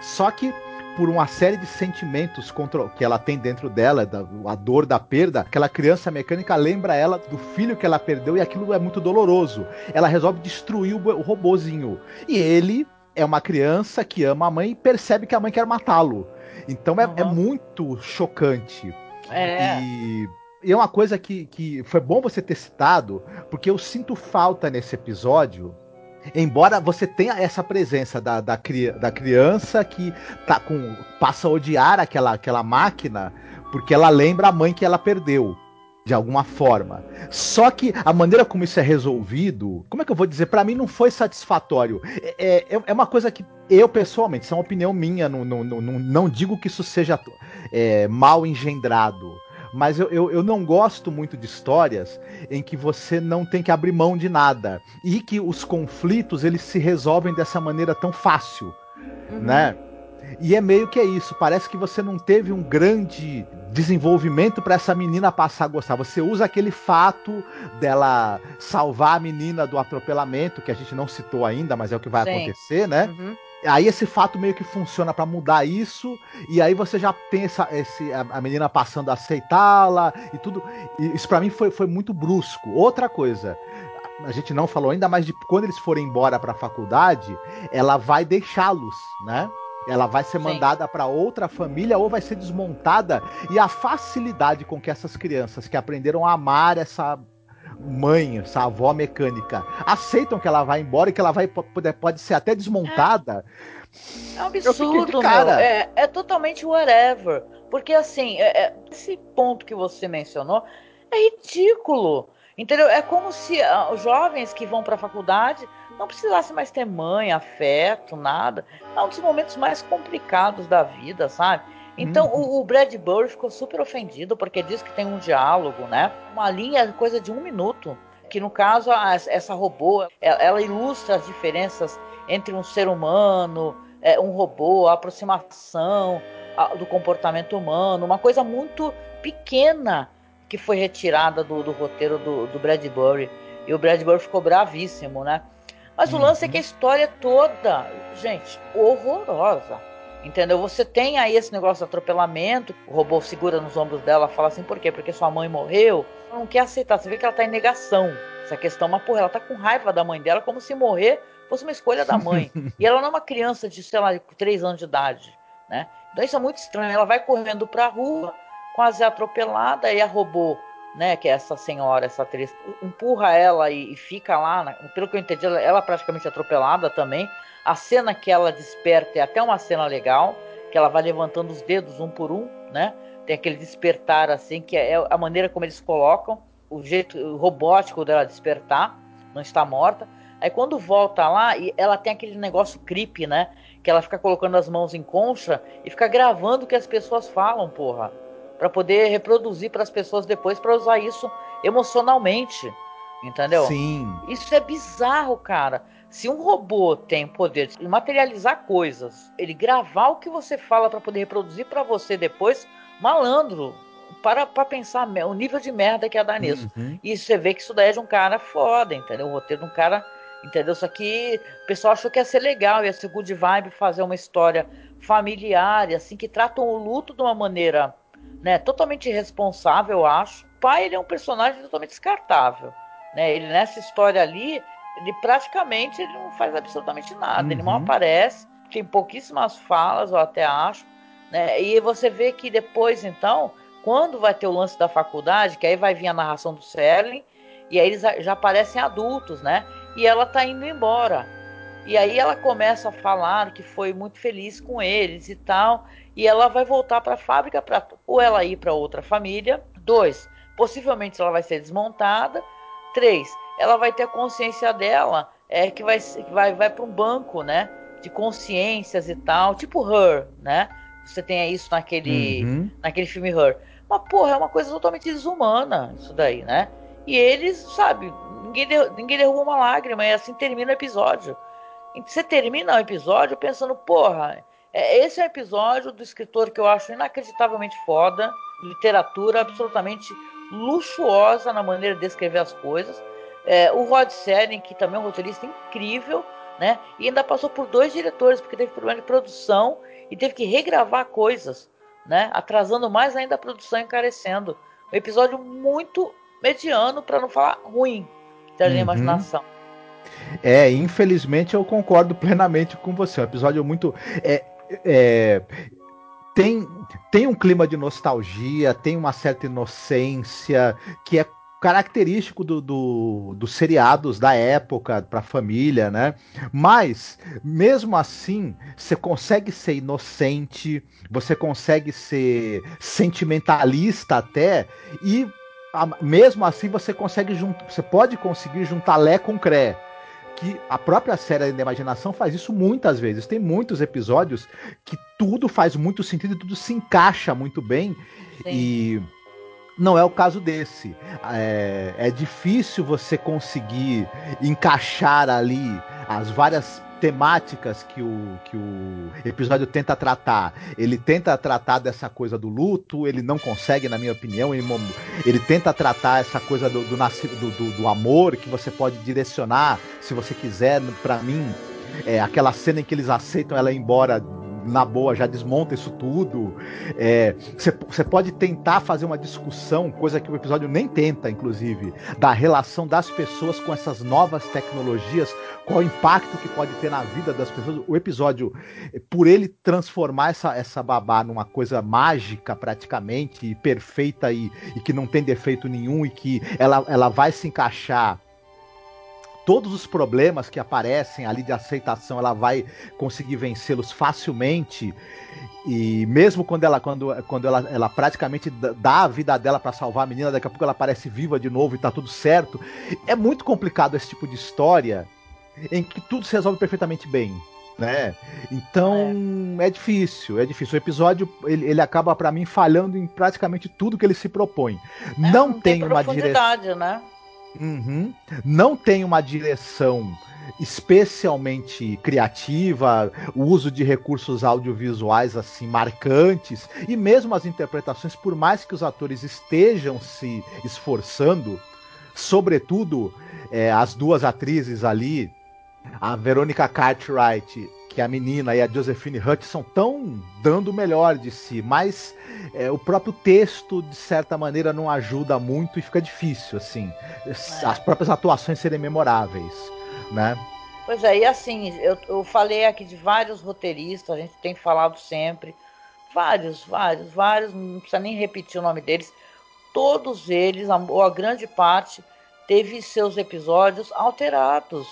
Só que por uma série de sentimentos contra, que ela tem dentro dela, da, a dor da perda, aquela criança mecânica lembra ela do filho que ela perdeu e aquilo é muito doloroso. Ela resolve destruir o, o robozinho. E ele é uma criança que ama a mãe e percebe que a mãe quer matá-lo. Então é, é Uhum. muito chocante. É. E, e é uma coisa que, que foi bom você ter citado, porque eu sinto falta nesse episódio. Embora você tenha essa presença da, da, da criança que tá com, passa a odiar aquela, aquela máquina porque ela lembra a mãe que ela perdeu, de alguma forma. Só que a maneira como isso é resolvido, como é que eu vou dizer? Pra mim não foi satisfatório. É, é, é uma coisa que eu, pessoalmente, isso é uma opinião minha, não, não, não, não, não digo que isso seja é, mal engendrado. Mas eu, eu, eu não gosto muito de histórias em que você não tem que abrir mão de nada. E que os conflitos eles se resolvem dessa maneira tão fácil, né? E é meio que é isso. Parece que você não teve um grande desenvolvimento para essa menina passar a gostar. Você usa aquele fato dela salvar a menina do atropelamento, que a gente não citou ainda, mas é o que vai Sim. acontecer, né? Uhum. Aí esse fato meio que funciona pra mudar isso, e aí você já tem essa, esse, a, a menina passando a aceitá-la e tudo. E isso pra mim foi, foi muito brusco. Outra coisa, a gente não falou ainda, mas de quando eles forem embora pra faculdade, ela vai deixá-los, né? Ela vai ser mandada pra outra família ou vai ser desmontada. E a facilidade com que essas crianças que aprenderam a amar essa mãe, essa avó mecânica, aceitam que ela vai embora e que ela vai pode, pode ser até desmontada. É um Eu fiquei de absurdo, cara. É, é totalmente whatever. Porque, assim, é- é- esse ponto que você mencionou é ridículo. Entendeu? É como se ah, os jovens que vão para a faculdade não precisassem mais ter mãe, afeto, nada. É um dos momentos mais complicados da vida, sabe? Então o, o Bradbury ficou super ofendido porque diz que tem um diálogo, né? Uma linha, coisa de um minuto. Que no caso, a- essa robô, ela, ela ilustra as diferenças entre um ser humano, é, um robô, a aproximação a- do comportamento humano, uma coisa muito pequena que foi retirada do, do roteiro do, do Bradbury. E o Bradbury ficou bravíssimo, né? Mas o lance é que a história toda, gente, horrorosa. Entendeu? Você tem aí esse negócio de atropelamento, o robô segura nos ombros dela fala assim, por quê? Porque sua mãe morreu. Ela não quer aceitar, você vê que ela tá em negação. Essa questão, mas porra, ela tá com raiva da mãe dela, como se morrer fosse uma escolha da mãe. [laughs] e ela não é uma criança de, sei lá, 3 anos de idade, né? Então isso é muito estranho. Ela vai correndo pra rua, quase atropelada, e a robô, né, que é essa senhora, essa atriz, empurra ela e, e fica lá, pelo que eu entendi, ela, ela é praticamente atropelada também. A cena que ela desperta é até uma cena legal, que ela vai levantando os dedos um por um, né? Tem aquele despertar assim, que é a maneira como eles colocam, o jeito robótico dela despertar, não está morta. Aí quando volta lá, e ela tem aquele negócio creepy, né? Que ela fica colocando as mãos em concha e fica gravando o que as pessoas falam, porra. Pra poder reproduzir para as pessoas depois, para usar isso emocionalmente. Entendeu? Sim. Isso é bizarro, cara. Se um robô tem o poder de materializar coisas, ele gravar o que você fala pra poder reproduzir pra você depois, malandro, para pra pensar o nível de merda que ia dar nisso. Uhum. E você vê que isso daí é de um cara foda, entendeu? O roteiro de um cara Entendeu? Só que o pessoal achou que ia ser legal, ia ser good vibe fazer uma história familiar, e assim, que tratam o luto de uma maneira né, totalmente irresponsável, eu acho. O pai ele é um personagem totalmente descartável. Né? Ele nessa história ali, ele praticamente ele não faz absolutamente nada, ele mal Uhum. aparece, tem pouquíssimas falas, eu até acho. Né? E você vê que depois, então, quando vai ter o lance da faculdade, que aí vai vir a narração do Serling, e aí eles já aparecem adultos, né? E ela tá indo embora. E aí ela começa a falar que foi muito feliz com eles e tal, e ela vai voltar para a fábrica para ou ela ir para outra família. Dois, possivelmente ela vai ser desmontada. Três, ela vai ter a consciência dela é que vai vai vai para um banco, né? De consciências e tal, tipo Her, né? Você tem isso naquele Uhum. naquele filme Her. Mas, porra, é uma coisa totalmente desumana isso daí, né? E eles, sabe, ninguém, der- ninguém derruba uma lágrima e assim termina o episódio. Você termina o episódio pensando, porra, esse é um episódio do escritor que eu acho inacreditavelmente foda, literatura absolutamente luxuosa na maneira de descrever as coisas. É, o Rod Serling, que também é um roteirista incrível, né? E ainda passou por dois diretores, porque teve problema de produção e teve que regravar coisas, né? Atrasando mais ainda a produção, encarecendo. Um episódio muito mediano, para não falar ruim, da Uhum. imaginação. É, infelizmente eu concordo plenamente com você. É um episódio muito. É, é, tem, tem um clima de nostalgia, tem uma certa inocência que é característico do, do- dos seriados da época para a família, né? Mas mesmo assim, você consegue ser inocente, você consegue ser sentimentalista até e a- mesmo assim você consegue você pode conseguir juntar Lé com Cré que a própria série da imaginação faz isso muitas vezes. Tem muitos episódios que tudo faz muito sentido e tudo se encaixa muito bem. Sim. E não é o caso desse. É, é difícil você conseguir encaixar ali as várias temáticas que o, que o episódio tenta tratar. Ele tenta tratar dessa coisa do luto, ele não consegue, na minha opinião. Ele, ele tenta tratar essa coisa do, do, do- do- amor que você pode direcionar, se você quiser, pra mim. É, aquela cena em que eles aceitam ela ir embora na boa, já desmonta isso tudo. É, Você pode tentar fazer uma discussão, coisa que o episódio nem tenta, inclusive, da relação das pessoas com essas novas tecnologias, qual o impacto que pode ter na vida das pessoas. O episódio, por ele transformar essa, essa babá numa coisa mágica, praticamente, e perfeita e, e que não tem defeito nenhum e que ela, ela vai se encaixar. Todos os problemas que aparecem ali de aceitação, ela vai conseguir vencê-los facilmente. E mesmo quando ela, quando, quando ela, ela praticamente dá- a vida dela pra salvar a menina, daqui a pouco ela aparece viva de novo e tá tudo certo. É muito complicado esse tipo de história em que tudo se resolve perfeitamente bem. Né? Então é. difícil, é difícil. O episódio ele, ele acaba pra mim falhando em praticamente tudo que ele se propõe. É, não, tem, uma direção. né? Uhum. Não tem uma direção especialmente criativa, o uso de recursos audiovisuais assim marcantes e mesmo as interpretações, por mais que os atores estejam se esforçando, sobretudo é, as duas atrizes ali, a Veronica Cartwright, que é a menina, e a Josephine Hutchinson, estão dando o melhor de si, mas é, o próprio texto, de certa maneira, não ajuda muito e fica difícil, assim, as próprias atuações serem memoráveis, né? Pois é, e assim, eu, eu falei aqui de vários roteiristas, a gente tem falado sempre, vários, vários, vários, não precisa nem repetir o nome deles, todos eles, a- ou a grande parte, teve seus episódios alterados,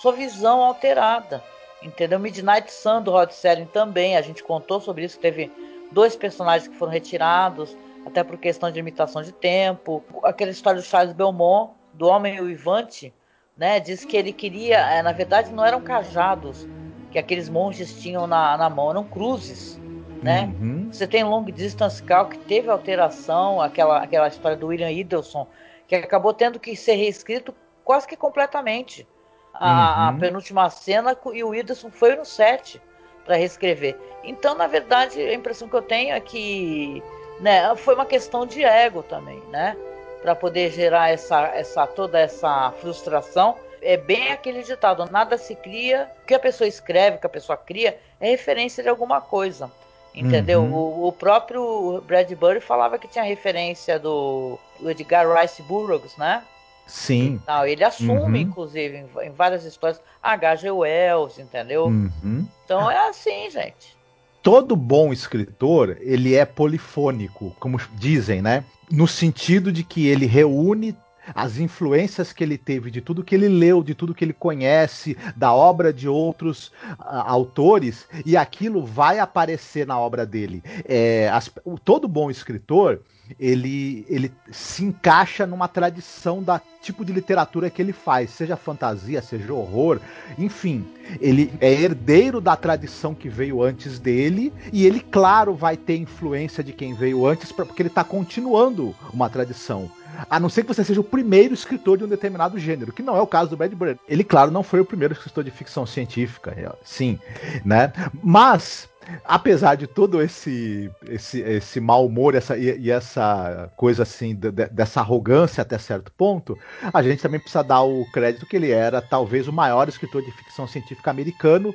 sua visão alterada, entendeu? Midnight Sun do Rod Serling também, a gente contou sobre isso, teve dois personagens que foram retirados, até por questão de limitação de tempo, aquela história do Charles Belmont, do Homem Uivante, né? Diz que ele queria, é, na verdade, não eram cajados que aqueles monges tinham na, na mão, eram cruzes, né? Uhum. Você tem Long Distance Call que teve alteração, aquela, aquela história do William Idelson, que acabou tendo que ser reescrito quase que completamente. A, a Uhum. penúltima cena e o Idelson foi no set para reescrever. Então, na verdade, a impressão que eu tenho é que né, foi uma questão de ego também, né? Para poder gerar essa, essa toda essa frustração é bem aquele ditado: nada se cria, o que a pessoa escreve, o que a pessoa cria, é referência de alguma coisa. Entendeu? Uhum. O, o próprio Bradbury falava que tinha referência do, do Edgar Rice Burroughs, né? Sim. Não, ele assume, Uhum. inclusive, em, várias histórias, H.G. Wells, entendeu? Uhum. Então é assim, gente. todo bom escritor, ele é polifônico, como dizem, né? No sentido de que ele reúne as influências que ele teve de tudo que ele leu, de tudo que ele conhece, da obra de outros ah, autores, e aquilo vai aparecer na obra dele. É, as- todo bom escritor, ele, ele se encaixa numa tradição da tipo de literatura que ele faz, seja fantasia, seja horror, enfim, ele é herdeiro da tradição que veio antes dele e ele, claro, vai ter influência de quem veio antes, porque ele está continuando uma tradição. A não ser que você seja o primeiro escritor de um determinado gênero, que não é o caso do Bradbury. Ele, claro, não foi o primeiro escritor de ficção científica, é, sim, né? Mas apesar de todo esse esse, esse mau humor essa, e, e essa coisa assim de- de- dessa arrogância até certo ponto, a gente também precisa dar o crédito que ele era talvez o maior escritor de ficção científica americano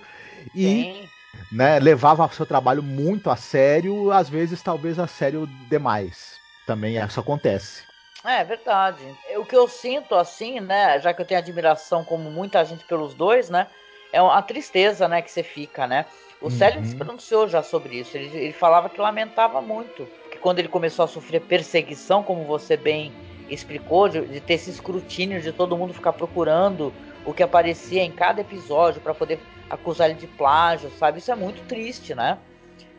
e Sim. né, levava o seu trabalho muito a sério, às vezes talvez a sério demais. Também isso acontece. É verdade. O que eu sinto assim, né, já que eu tenho admiração como muita gente pelos dois, né, é uma tristeza, né, que você fica, né. O Uhum. Célio se pronunciou já sobre isso. Ele, ele falava que lamentava muito, que quando ele começou a sofrer perseguição, como você bem explicou, de, de ter esse escrutínio de todo mundo ficar procurando o que aparecia em cada episódio para poder acusar ele de plágio, sabe? Isso é muito triste, né?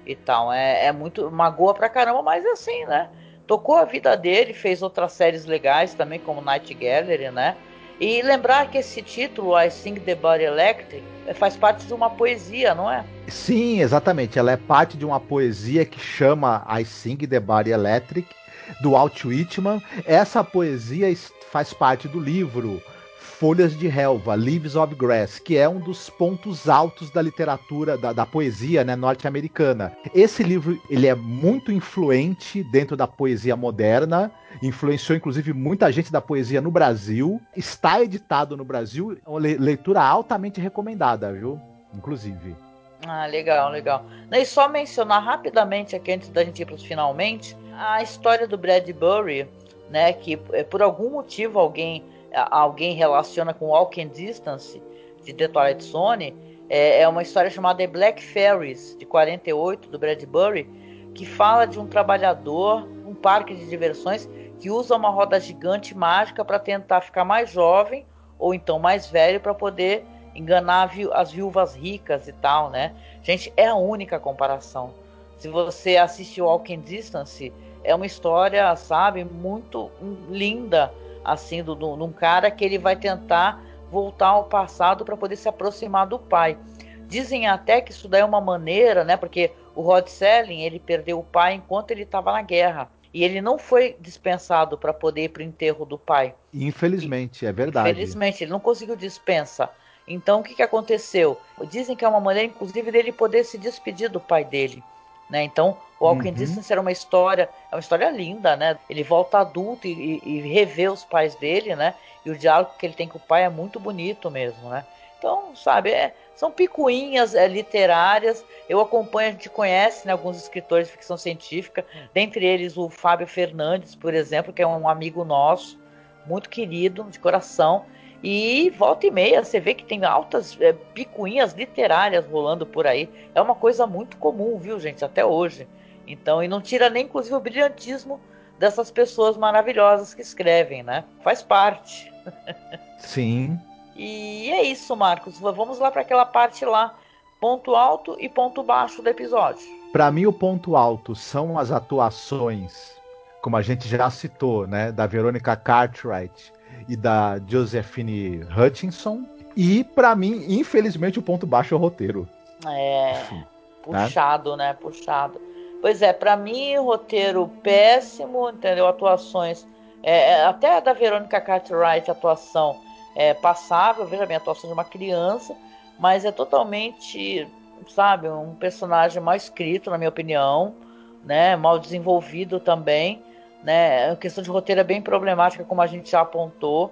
E tal, é, é muito magoa pra caramba, mas é assim, né? tocou a vida dele, fez outras séries legais também, como Night Gallery, né? E lembrar que esse título, I Sing the Body Electric, faz parte de uma poesia, não é? Sim, exatamente. Ela é parte de uma poesia que chama I Sing the Body Electric, do Walt Whitman. Essa poesia es- faz parte do livro Folhas de Relva, Leaves of Grass, que é um dos pontos altos da literatura, da, da poesia né, norte-americana. Esse livro ele é muito influente dentro da poesia moderna, influenciou inclusive muita gente da poesia no Brasil, está editado no Brasil, é uma le- leitura altamente recomendada, viu? Inclusive. Ah, legal, legal. E só mencionar rapidamente aqui, antes da gente ir para os finalmente, a história do Bradbury, né? Que eh, por algum motivo alguém, alguém relaciona com Walking Distance, de The Twilight Zone, é, é uma história chamada The Black Fairies, de 48, do Bradbury, que fala de um trabalhador, um parque de diversões, que usa uma roda gigante mágica para tentar ficar mais jovem, ou então mais velho, para poder enganar as viúvas ricas e tal, né? Gente, é a única comparação. Se você assiste Walking Distance, é uma história, sabe, muito linda, assim, de um cara que ele vai tentar voltar ao passado para poder se aproximar do pai. Dizem até que isso daí é uma maneira, né? Porque o Rod Serling, ele perdeu o pai enquanto ele estava na guerra. E ele não foi dispensado para poder ir para o enterro do pai. Infelizmente, é verdade. Infelizmente, ele não conseguiu dispensa. Então, o que, que aconteceu? Dizem que é uma maneira, inclusive, dele poder se despedir do pai dele. Né? Então, o Walking Uhum. Distance era uma história, é uma história linda, né? Ele volta adulto e, e, e revê os pais dele, né? E o diálogo que ele tem com o pai é muito bonito mesmo, né? Então, sabe, é- são picuinhas é, literárias. Eu acompanho, a gente conhece né, alguns escritores de ficção científica, dentre eles o Fábio Fernandes, por exemplo, que é um amigo nosso, muito querido, de coração. E volta e meia você vê que tem altas é, picuinhas literárias rolando por aí. É uma coisa muito comum, viu, gente, até hoje. Então, e não tira nem, inclusive, o brilhantismo dessas pessoas maravilhosas que escrevem, né? Faz parte. Sim. E é isso, Marcos. Vamos lá para aquela parte lá, ponto alto e ponto baixo do episódio. Para mim, o ponto alto são as atuações, como a gente já citou, né, da Verônica Cartwright e da Josephine Hutchinson. E para mim, infelizmente, o ponto baixo é o roteiro. É. Puxado, né? Puxado. Pois é, para mim, roteiro péssimo, entendeu? Atuações. é, é, até a da Verônica Cartwright, atuação é passável, veja bem, a atuação de uma criança, mas é totalmente, sabe, um personagem mal escrito, na minha opinião, né? Mal desenvolvido também, né? A questão de roteiro é bem problemática, como a gente já apontou.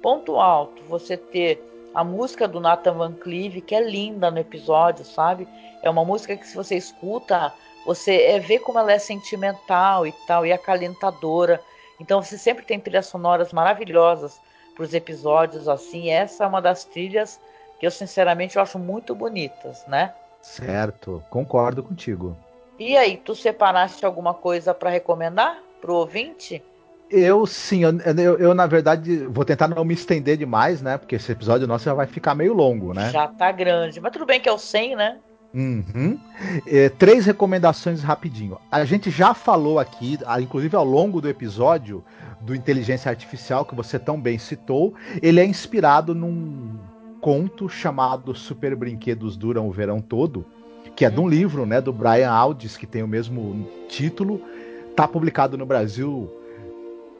ponto alto você ter a música do Nathan Van Cleave, que é linda no episódio, sabe? É uma música que se você escuta, você é, vê como ela é sentimental e tal, e acalentadora. Então você sempre tem trilhas sonoras maravilhosas para os episódios assim. Essa é uma das trilhas que eu sinceramente eu acho muito bonitas, né? Certo, concordo contigo. E aí, tu separaste alguma coisa para recomendar pro ouvinte? Eu sim, eu, eu, eu, na verdade vou tentar não me estender demais, né? Porque esse episódio nosso já vai ficar meio longo, né? Já tá grande, mas tudo bem que é o 100, né? Uhum. É, três recomendações rapidinho. A gente já falou aqui, inclusive ao longo do episódio do Inteligência Artificial, que você tão bem citou, ele é inspirado num conto chamado Super Brinquedos Duram o Verão Todo, que é de um livro né, do Brian Aldiss, que tem o mesmo título. Tá publicado no Brasil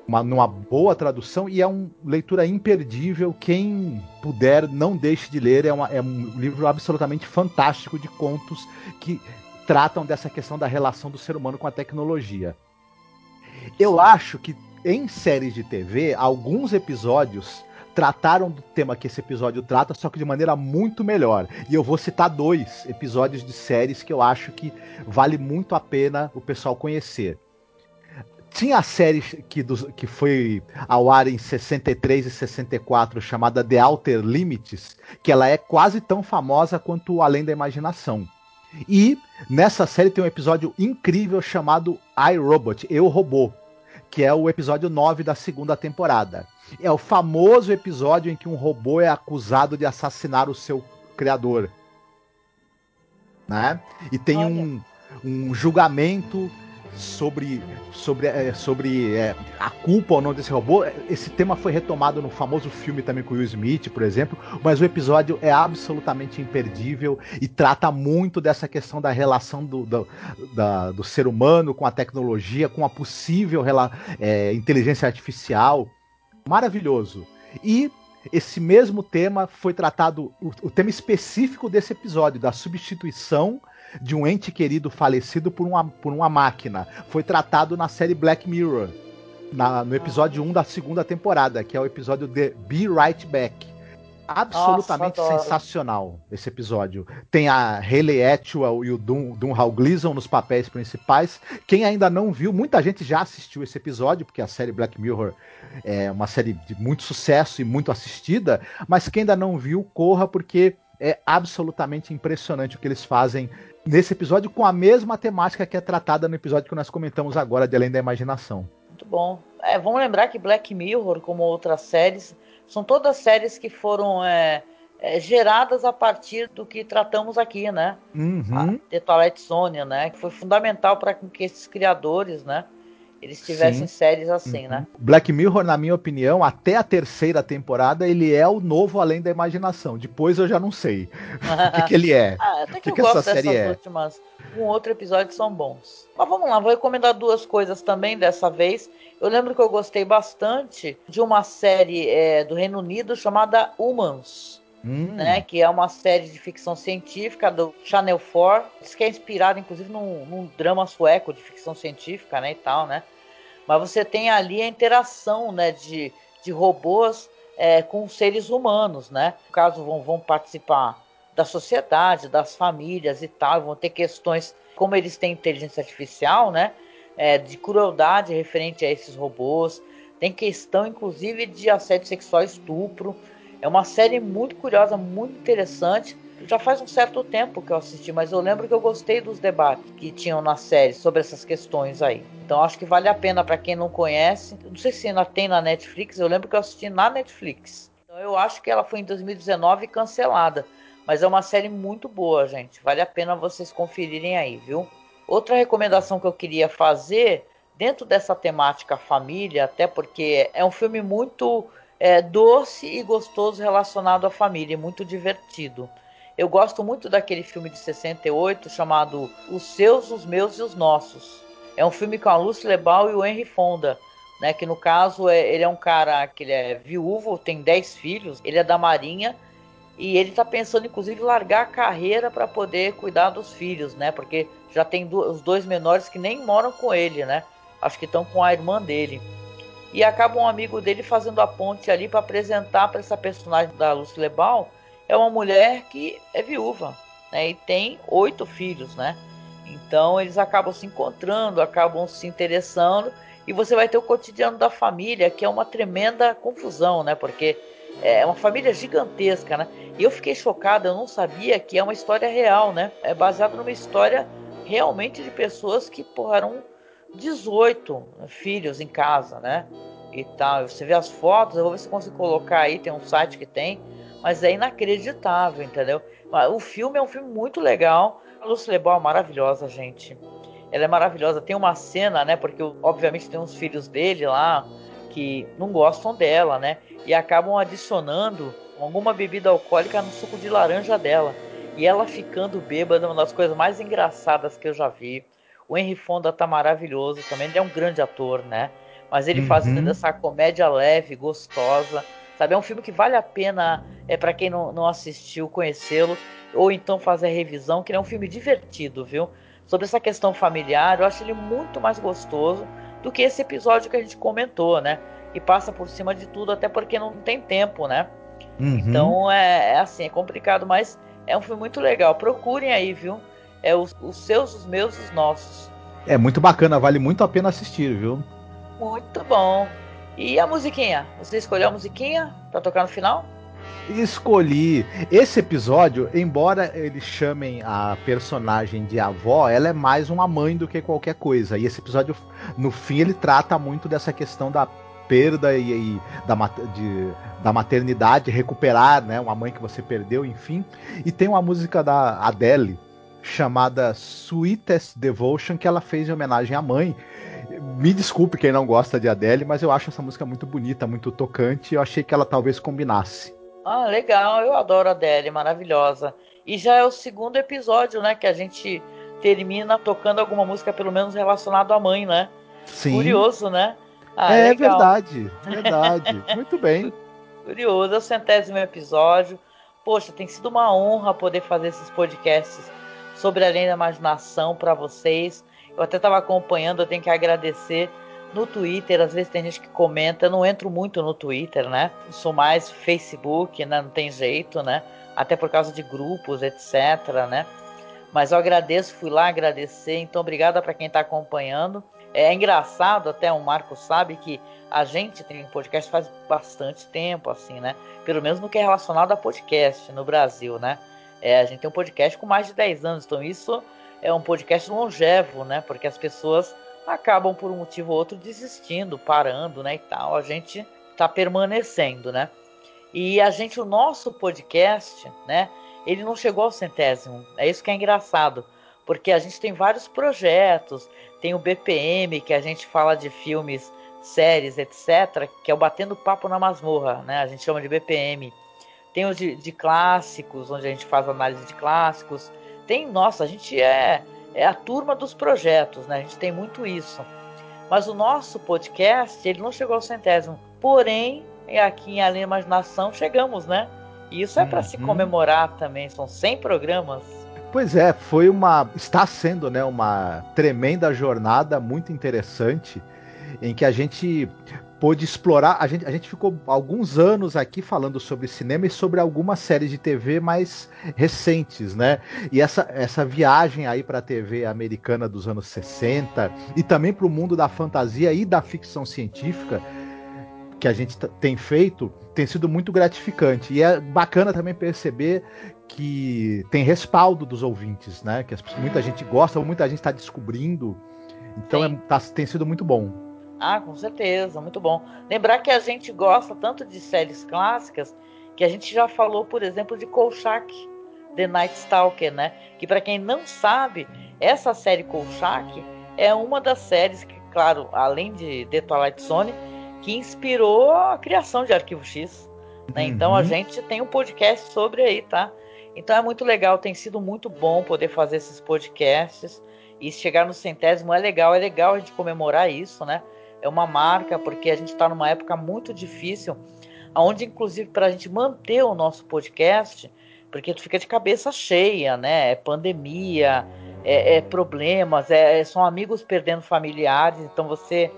uma, numa boa tradução e é uma leitura imperdível. Quem puder, não deixe de ler. É, uma, é um livro absolutamente fantástico de contos que tratam dessa questão da relação do ser humano com a tecnologia. Eu acho que em séries de TV, alguns episódios trataram do tema que esse episódio trata, só que de maneira muito melhor. E eu vou citar dois episódios de séries que eu acho que vale muito a pena o pessoal conhecer. Tinha a série que, do, que foi ao ar em 63 e 64, chamada The Outer Limits, que ela é quase tão famosa quanto Além da Imaginação. E nessa série tem um episódio incrível chamado I Robot, Eu Robô, que é o episódio 9 da segunda temporada. É o famoso episódio em que um robô é acusado de assassinar o seu criador. Né? E tem um, um julgamento sobre sobre, é, sobre é, a culpa ou não desse robô. Esse tema foi retomado no famoso filme também com Will Smith, por exemplo, mas o episódio é absolutamente imperdível e trata muito dessa questão da relação do, do, da, do ser humano com a tecnologia, com a possível é, inteligência artificial. Maravilhoso. E esse mesmo tema foi tratado, o, o tema específico desse episódio, da substituição de um ente querido falecido por uma, por uma máquina. Foi tratado na série Black Mirror, na, no episódio 1 da segunda temporada, que é o episódio de Be Right Back. Absolutamente Nossa, sensacional esse episódio. Tem a Haley Atwell e o Dun, Dunhal Gleason nos papéis principais. Quem ainda não viu, muita gente já assistiu esse episódio, porque a série Black Mirror é uma série de muito sucesso e muito assistida, mas quem ainda não viu, corra, porque é absolutamente impressionante o que eles fazem nesse episódio com a mesma temática que é tratada no episódio que nós comentamos agora, de Além da Imaginação. Muito bom. É, vamos lembrar que Black Mirror, como outras séries, são todas séries que foram é, é, geradas a partir do que tratamos aqui, né? Uhum. A The Twilight Zone, né? Que foi fundamental para que esses criadores, né? Eles tivessem Sim. séries assim, uhum. né? Black Mirror, na minha opinião, até a terceira temporada, ele é o novo Além da Imaginação. Depois eu já não sei [laughs] o que, que, ele é. [laughs] Ah, até que, que eu que gosto dessas é? últimas. Um outro episódio são bons. Mas vamos lá, vou recomendar duas coisas também dessa vez. Eu lembro que eu gostei bastante de uma série é, do Reino Unido chamada Humans. Hum. Né, que é uma série de ficção científica do Channel 4, diz que é inspirada inclusive num, num, drama sueco de ficção científica, né, e tal, né? Mas você tem ali a interação, né, de, de robôs é, com seres humanos, né? No caso, vão, vão participar da sociedade, das famílias e tal, vão ter questões, como eles têm inteligência artificial, né? É, de crueldade referente a esses robôs. Tem questão, inclusive, de assédio sexual estupro. É uma série muito curiosa, muito interessante. Já faz um certo tempo que eu assisti, mas eu lembro que eu gostei dos debates que tinham na série sobre essas questões aí. Então acho que vale a pena para quem não conhece. Não sei se ainda tem na Netflix, eu lembro que eu assisti na Netflix. Então eu acho que ela foi em 2019 cancelada. Mas é uma série muito boa, gente. Vale a pena vocês conferirem aí, viu? Outra recomendação que eu queria fazer, dentro dessa temática família, até porque é um filme muito é, doce e gostoso relacionado à família, muito divertido. Eu gosto muito daquele filme de 68 chamado Os Seus, os Meus e os Nossos. É um filme com a Lucy Lebal e o Henry Fonda, né? Que no caso é, ele é um cara que ele é viúvo, tem 10 filhos, ele é da Marinha e ele está pensando inclusive largar a carreira para poder cuidar dos filhos, né? Porque já tem do, os dois menores que nem moram com ele, né? Acho que estão com a irmã dele. E acaba um amigo dele fazendo a ponte ali para apresentar para essa personagem da Lucy Lebal é uma mulher que é viúva né, e tem oito filhos, né? Então eles acabam se encontrando, acabam se interessando e você vai ter o cotidiano da família que é uma tremenda confusão, né? Porque é uma família gigantesca, né? E eu fiquei chocada, eu não sabia que é uma história real, né? É baseado numa história realmente de pessoas que porra, eram 18 filhos em casa, né? E tal. Você vê as fotos, eu vou ver se consigo colocar aí, tem um site que tem, mas é inacreditável, entendeu? O filme é um filme muito legal. A Lucy Lebal é maravilhosa, gente. Ela é maravilhosa. Tem uma cena, né? Porque obviamente tem uns filhos dele lá que não gostam dela, né? E acabam adicionando alguma bebida alcoólica no suco de laranja dela. E ela ficando bêbada, uma das coisas mais engraçadas que eu já vi. O Henry Fonda tá maravilhoso também, ele é um grande ator, né? Mas ele Uhum. fazendo essa comédia leve, gostosa, sabe? É um filme que vale a pena, é para quem não, não assistiu, conhecê-lo, ou então fazer a revisão, que ele é um filme divertido, viu? Sobre essa questão familiar, eu acho ele muito mais gostoso do que esse episódio que a gente comentou, né? E passa por cima de tudo, até porque não tem tempo, né? Uhum. Então é, é assim, é complicado, mas é um filme muito legal. Procurem aí, viu? É os, os seus, os meus, os nossos. É muito bacana, vale muito a pena assistir, viu? Muito bom. E a musiquinha? Você escolheu a musiquinha pra tocar no final? Escolhi esse episódio, embora eles chamem a personagem de avó, ela é mais uma mãe do que qualquer coisa. E esse episódio, no fim, ele trata muito dessa questão da perda e, e da, de- da maternidade, recuperar né, uma mãe que você perdeu, enfim. E tem uma música da Adele chamada Sweetest Devotion que ela fez em homenagem à mãe. Me desculpe quem não gosta de Adele, mas eu acho essa música muito bonita, muito tocante. e Eu achei que ela talvez combinasse. Ah, legal. Eu adoro a Adele, maravilhosa. E já é o segundo episódio, né? Que a gente termina tocando alguma música, pelo menos relacionada à mãe, né? Sim. Curioso, né? Ah, é legal. verdade, verdade. [laughs] Muito bem. Curioso, é o centésimo episódio. Poxa, tem sido uma honra poder fazer esses podcasts sobre Além da Imaginação para vocês. Eu até estava acompanhando, eu tenho que agradecer no Twitter. Às vezes tem gente que comenta, eu não entro muito no Twitter, né? Sou mais Facebook, né? Não tem jeito, né? Até por causa de grupos, etc, né? Mas eu agradeço, fui lá agradecer. Então, obrigada para quem está acompanhando. É engraçado, até o Marco sabe que a gente tem podcast faz bastante tempo, assim, né? Pelo menos no que é relacionado a podcast no Brasil, né? É, a gente tem um podcast com mais de 10 anos, então isso é um podcast longevo, né? Porque as pessoas acabam por um motivo ou outro desistindo, parando, né? E tal. A gente tá permanecendo, né? E a gente, o nosso podcast, né? Ele não chegou ao centésimo. É isso que é engraçado. Porque a gente tem vários projetos. Tem o BPM, que a gente fala de filmes, séries, etc. Que é o Batendo Papo na Masmorra, né? A gente chama de BPM. Tem o de, de clássicos, onde a gente faz análise de clássicos. Tem, nossa, a gente é, é a turma dos projetos, né? A gente tem muito isso. Mas o nosso podcast, ele não chegou ao centésimo. Porém, aqui em Além da Imaginação, chegamos, né? E isso é para se Uhum. comemorar também. São 100 programas. Pois é, foi uma. Está sendo, né, uma tremenda jornada muito interessante em que a gente pôde explorar. A gente, a gente ficou alguns anos aqui falando sobre cinema e sobre algumas séries de TV mais recentes, né? E essa, essa viagem aí para a TV americana dos anos 60 e também para o mundo da fantasia e da ficção científica que a gente tem feito tem sido muito gratificante. E é bacana também perceber que tem respaldo dos ouvintes, né? Que as- muita gente gosta, muita gente está descobrindo. Então é- tá- tem sido muito bom. Ah, com certeza, muito bom. Lembrar que a gente gosta tanto de séries clássicas que a gente já falou, por exemplo, de Kolchak, The Night Stalker, né? Que para quem não sabe, essa série Kolchak é uma das séries que, claro, além de The Twilight Zone, que inspirou a criação de Arquivo X. né? Então a Uhum. gente tem um podcast sobre aí, tá? Então é muito legal, tem sido muito bom poder fazer esses podcasts e chegar no centésimo é legal, é legal a gente comemorar isso, né? É uma marca porque a gente está numa época muito difícil, onde inclusive para a gente manter o nosso podcast, porque tu fica de cabeça cheia, né? É pandemia, é, é problemas, é, são amigos perdendo familiares, então você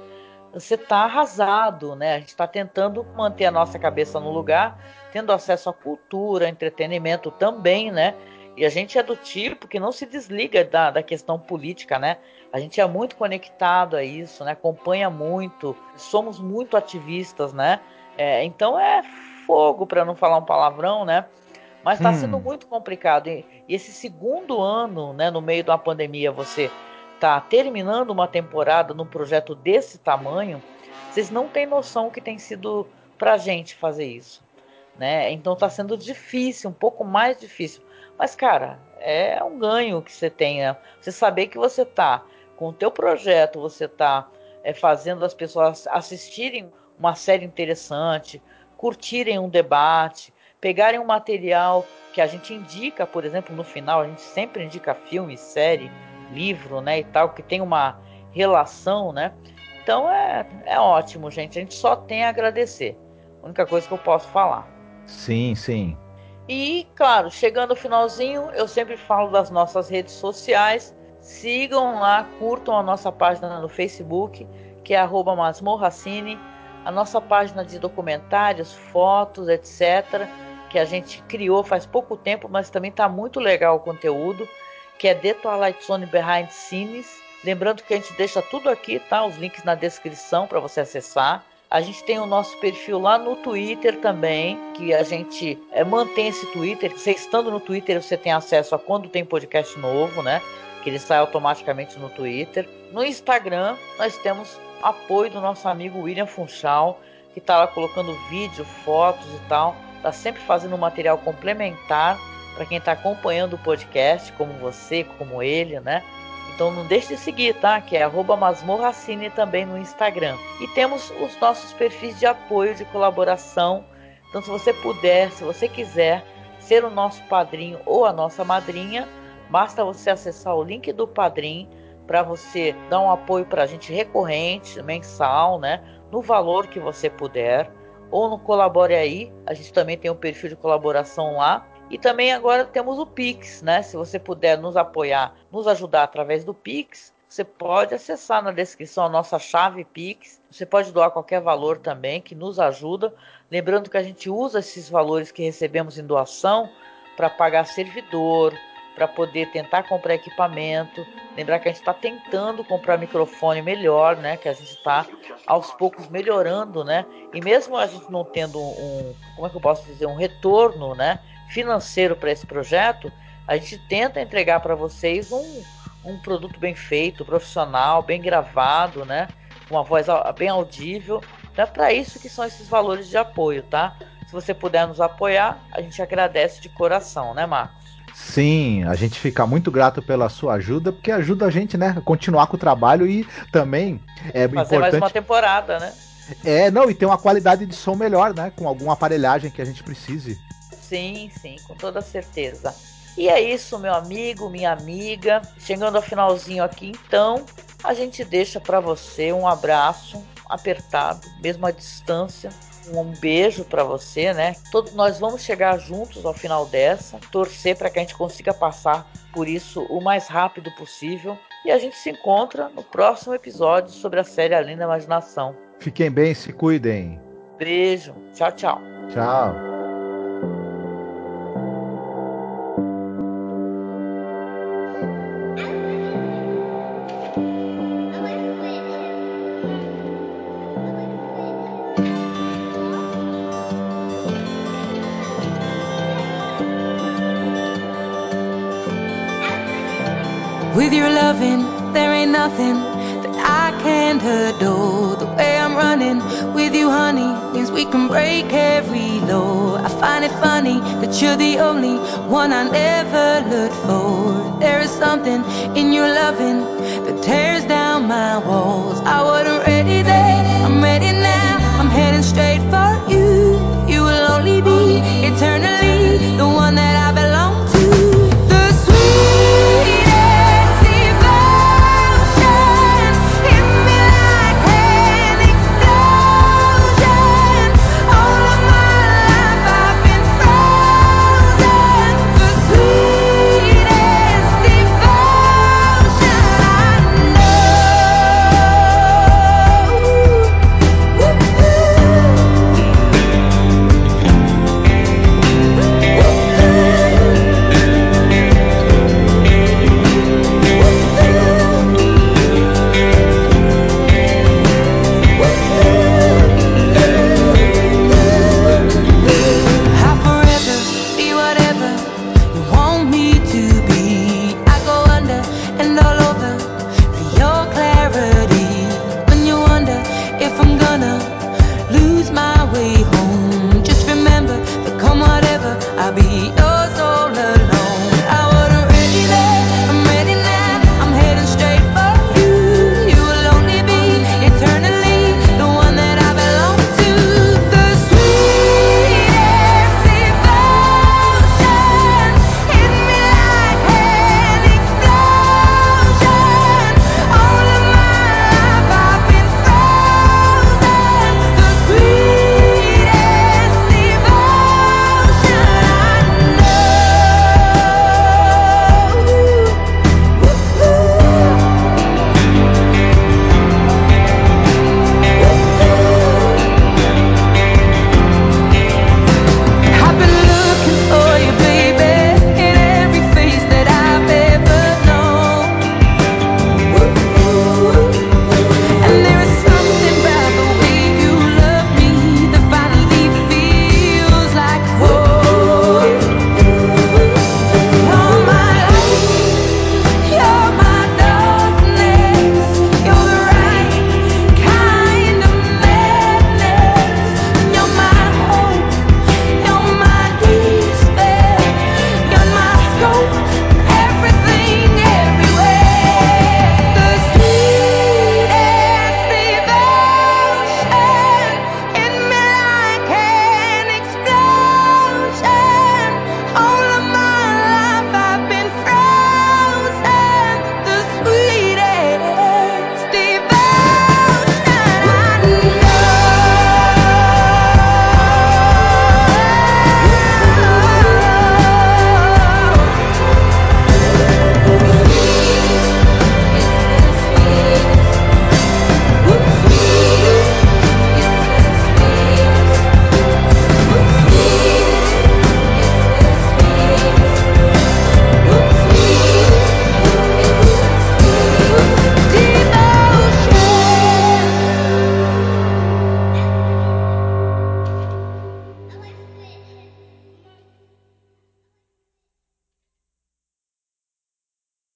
você tá arrasado, né? A gente está tentando manter a nossa cabeça no lugar, tendo acesso à cultura, entretenimento também, né? E a gente é do tipo que não se desliga da, da questão política, né? A gente é muito conectado a isso, né? Acompanha muito, somos muito ativistas, né? É, então é fogo, para não falar um palavrão, né? Mas está Hum. sendo muito complicado. E, esse segundo ano, né, no meio da pandemia, você tá terminando uma temporada num projeto desse tamanho, vocês não têm noção o que tem sido pra gente fazer isso, né? Então tá sendo difícil, um pouco mais difícil. Mas cara, é um ganho que você tenha. Você saber que você tá com o teu projeto, você tá é, fazendo as pessoas assistirem uma série interessante, curtirem um debate, pegarem um material que a gente indica, por exemplo, no final, a gente sempre indica filme, série, livro, né, e tal, que tem uma relação, né? Então é, é ótimo, gente. A gente só tem a agradecer. A única coisa que eu posso falar. Sim, sim. E, claro, chegando ao finalzinho, eu sempre falo das nossas redes sociais. Sigam lá, curtam a nossa página no Facebook, que é masmorracine, a nossa página de documentários, fotos, etc., que a gente criou faz pouco tempo, mas também está muito legal o conteúdo, que é The Twilight Zone Behind Scenes. Lembrando que a gente deixa tudo aqui, tá? Os links na descrição para você acessar. A gente tem o nosso perfil lá no Twitter também, que a gente é, mantém esse Twitter. Você estando no Twitter, você tem acesso a quando tem podcast novo, né? Que ele sai automaticamente no Twitter. No Instagram, nós temos apoio do nosso amigo William Funchal, que está lá colocando vídeo, fotos e tal. Tá sempre fazendo um material complementar para quem está acompanhando o podcast, como você, como ele, né? Então não deixe de seguir, tá? Que é masmorracine também no Instagram. E temos os nossos perfis de apoio, de colaboração. Então se você puder, se você quiser ser o nosso padrinho ou a nossa madrinha, basta você acessar o link do padrinho para você dar um apoio para a gente recorrente, mensal, né? No valor que você puder. Ou no Colabore Aí, a gente também tem um perfil de colaboração lá. E também agora temos o Pix, né? Se você puder nos apoiar, nos ajudar através do Pix, você pode acessar na descrição a nossa chave Pix. Você pode doar qualquer valor também, que nos ajuda. Lembrando que a gente usa esses valores que recebemos em doação para pagar servidor, para poder tentar comprar equipamento. Lembrar que a gente está tentando comprar microfone melhor, né? Que a gente está aos poucos melhorando, né? E mesmo a gente não tendo um, como é que eu posso dizer, um retorno, né? Financeiro para esse projeto, a gente tenta entregar para vocês um, um produto bem feito, profissional, bem gravado, né? Uma voz bem audível. Então é para isso que são esses valores de apoio, tá? Se você puder nos apoiar, a gente agradece de coração, né, Marcos? Sim, a gente fica muito grato pela sua ajuda, porque ajuda a gente, né, a continuar com o trabalho e também é Fazer mais uma importante. temporada, né? É, não, e ter uma qualidade de som melhor, né, com alguma aparelhagem que a gente precise. Sim, sim, com toda certeza. E é isso, meu amigo, minha amiga. Chegando ao finalzinho aqui, então, a gente deixa para você um abraço apertado, mesmo à distância. Um beijo para você, né? Todos nós vamos chegar juntos ao final dessa, torcer para que a gente consiga passar por isso o mais rápido possível. E a gente se encontra no próximo episódio sobre a série Além da Imaginação. Fiquem bem, se cuidem. Beijo, tchau, tchau. Tchau. nothing that I can't adore. The way I'm running with you, honey, means we can break every law. I find it funny that you're the only one I never looked for. There is something in your loving that tears down my walls. I wasn't ready then, I'm ready now. I'm heading straight for you. You will only be eternal.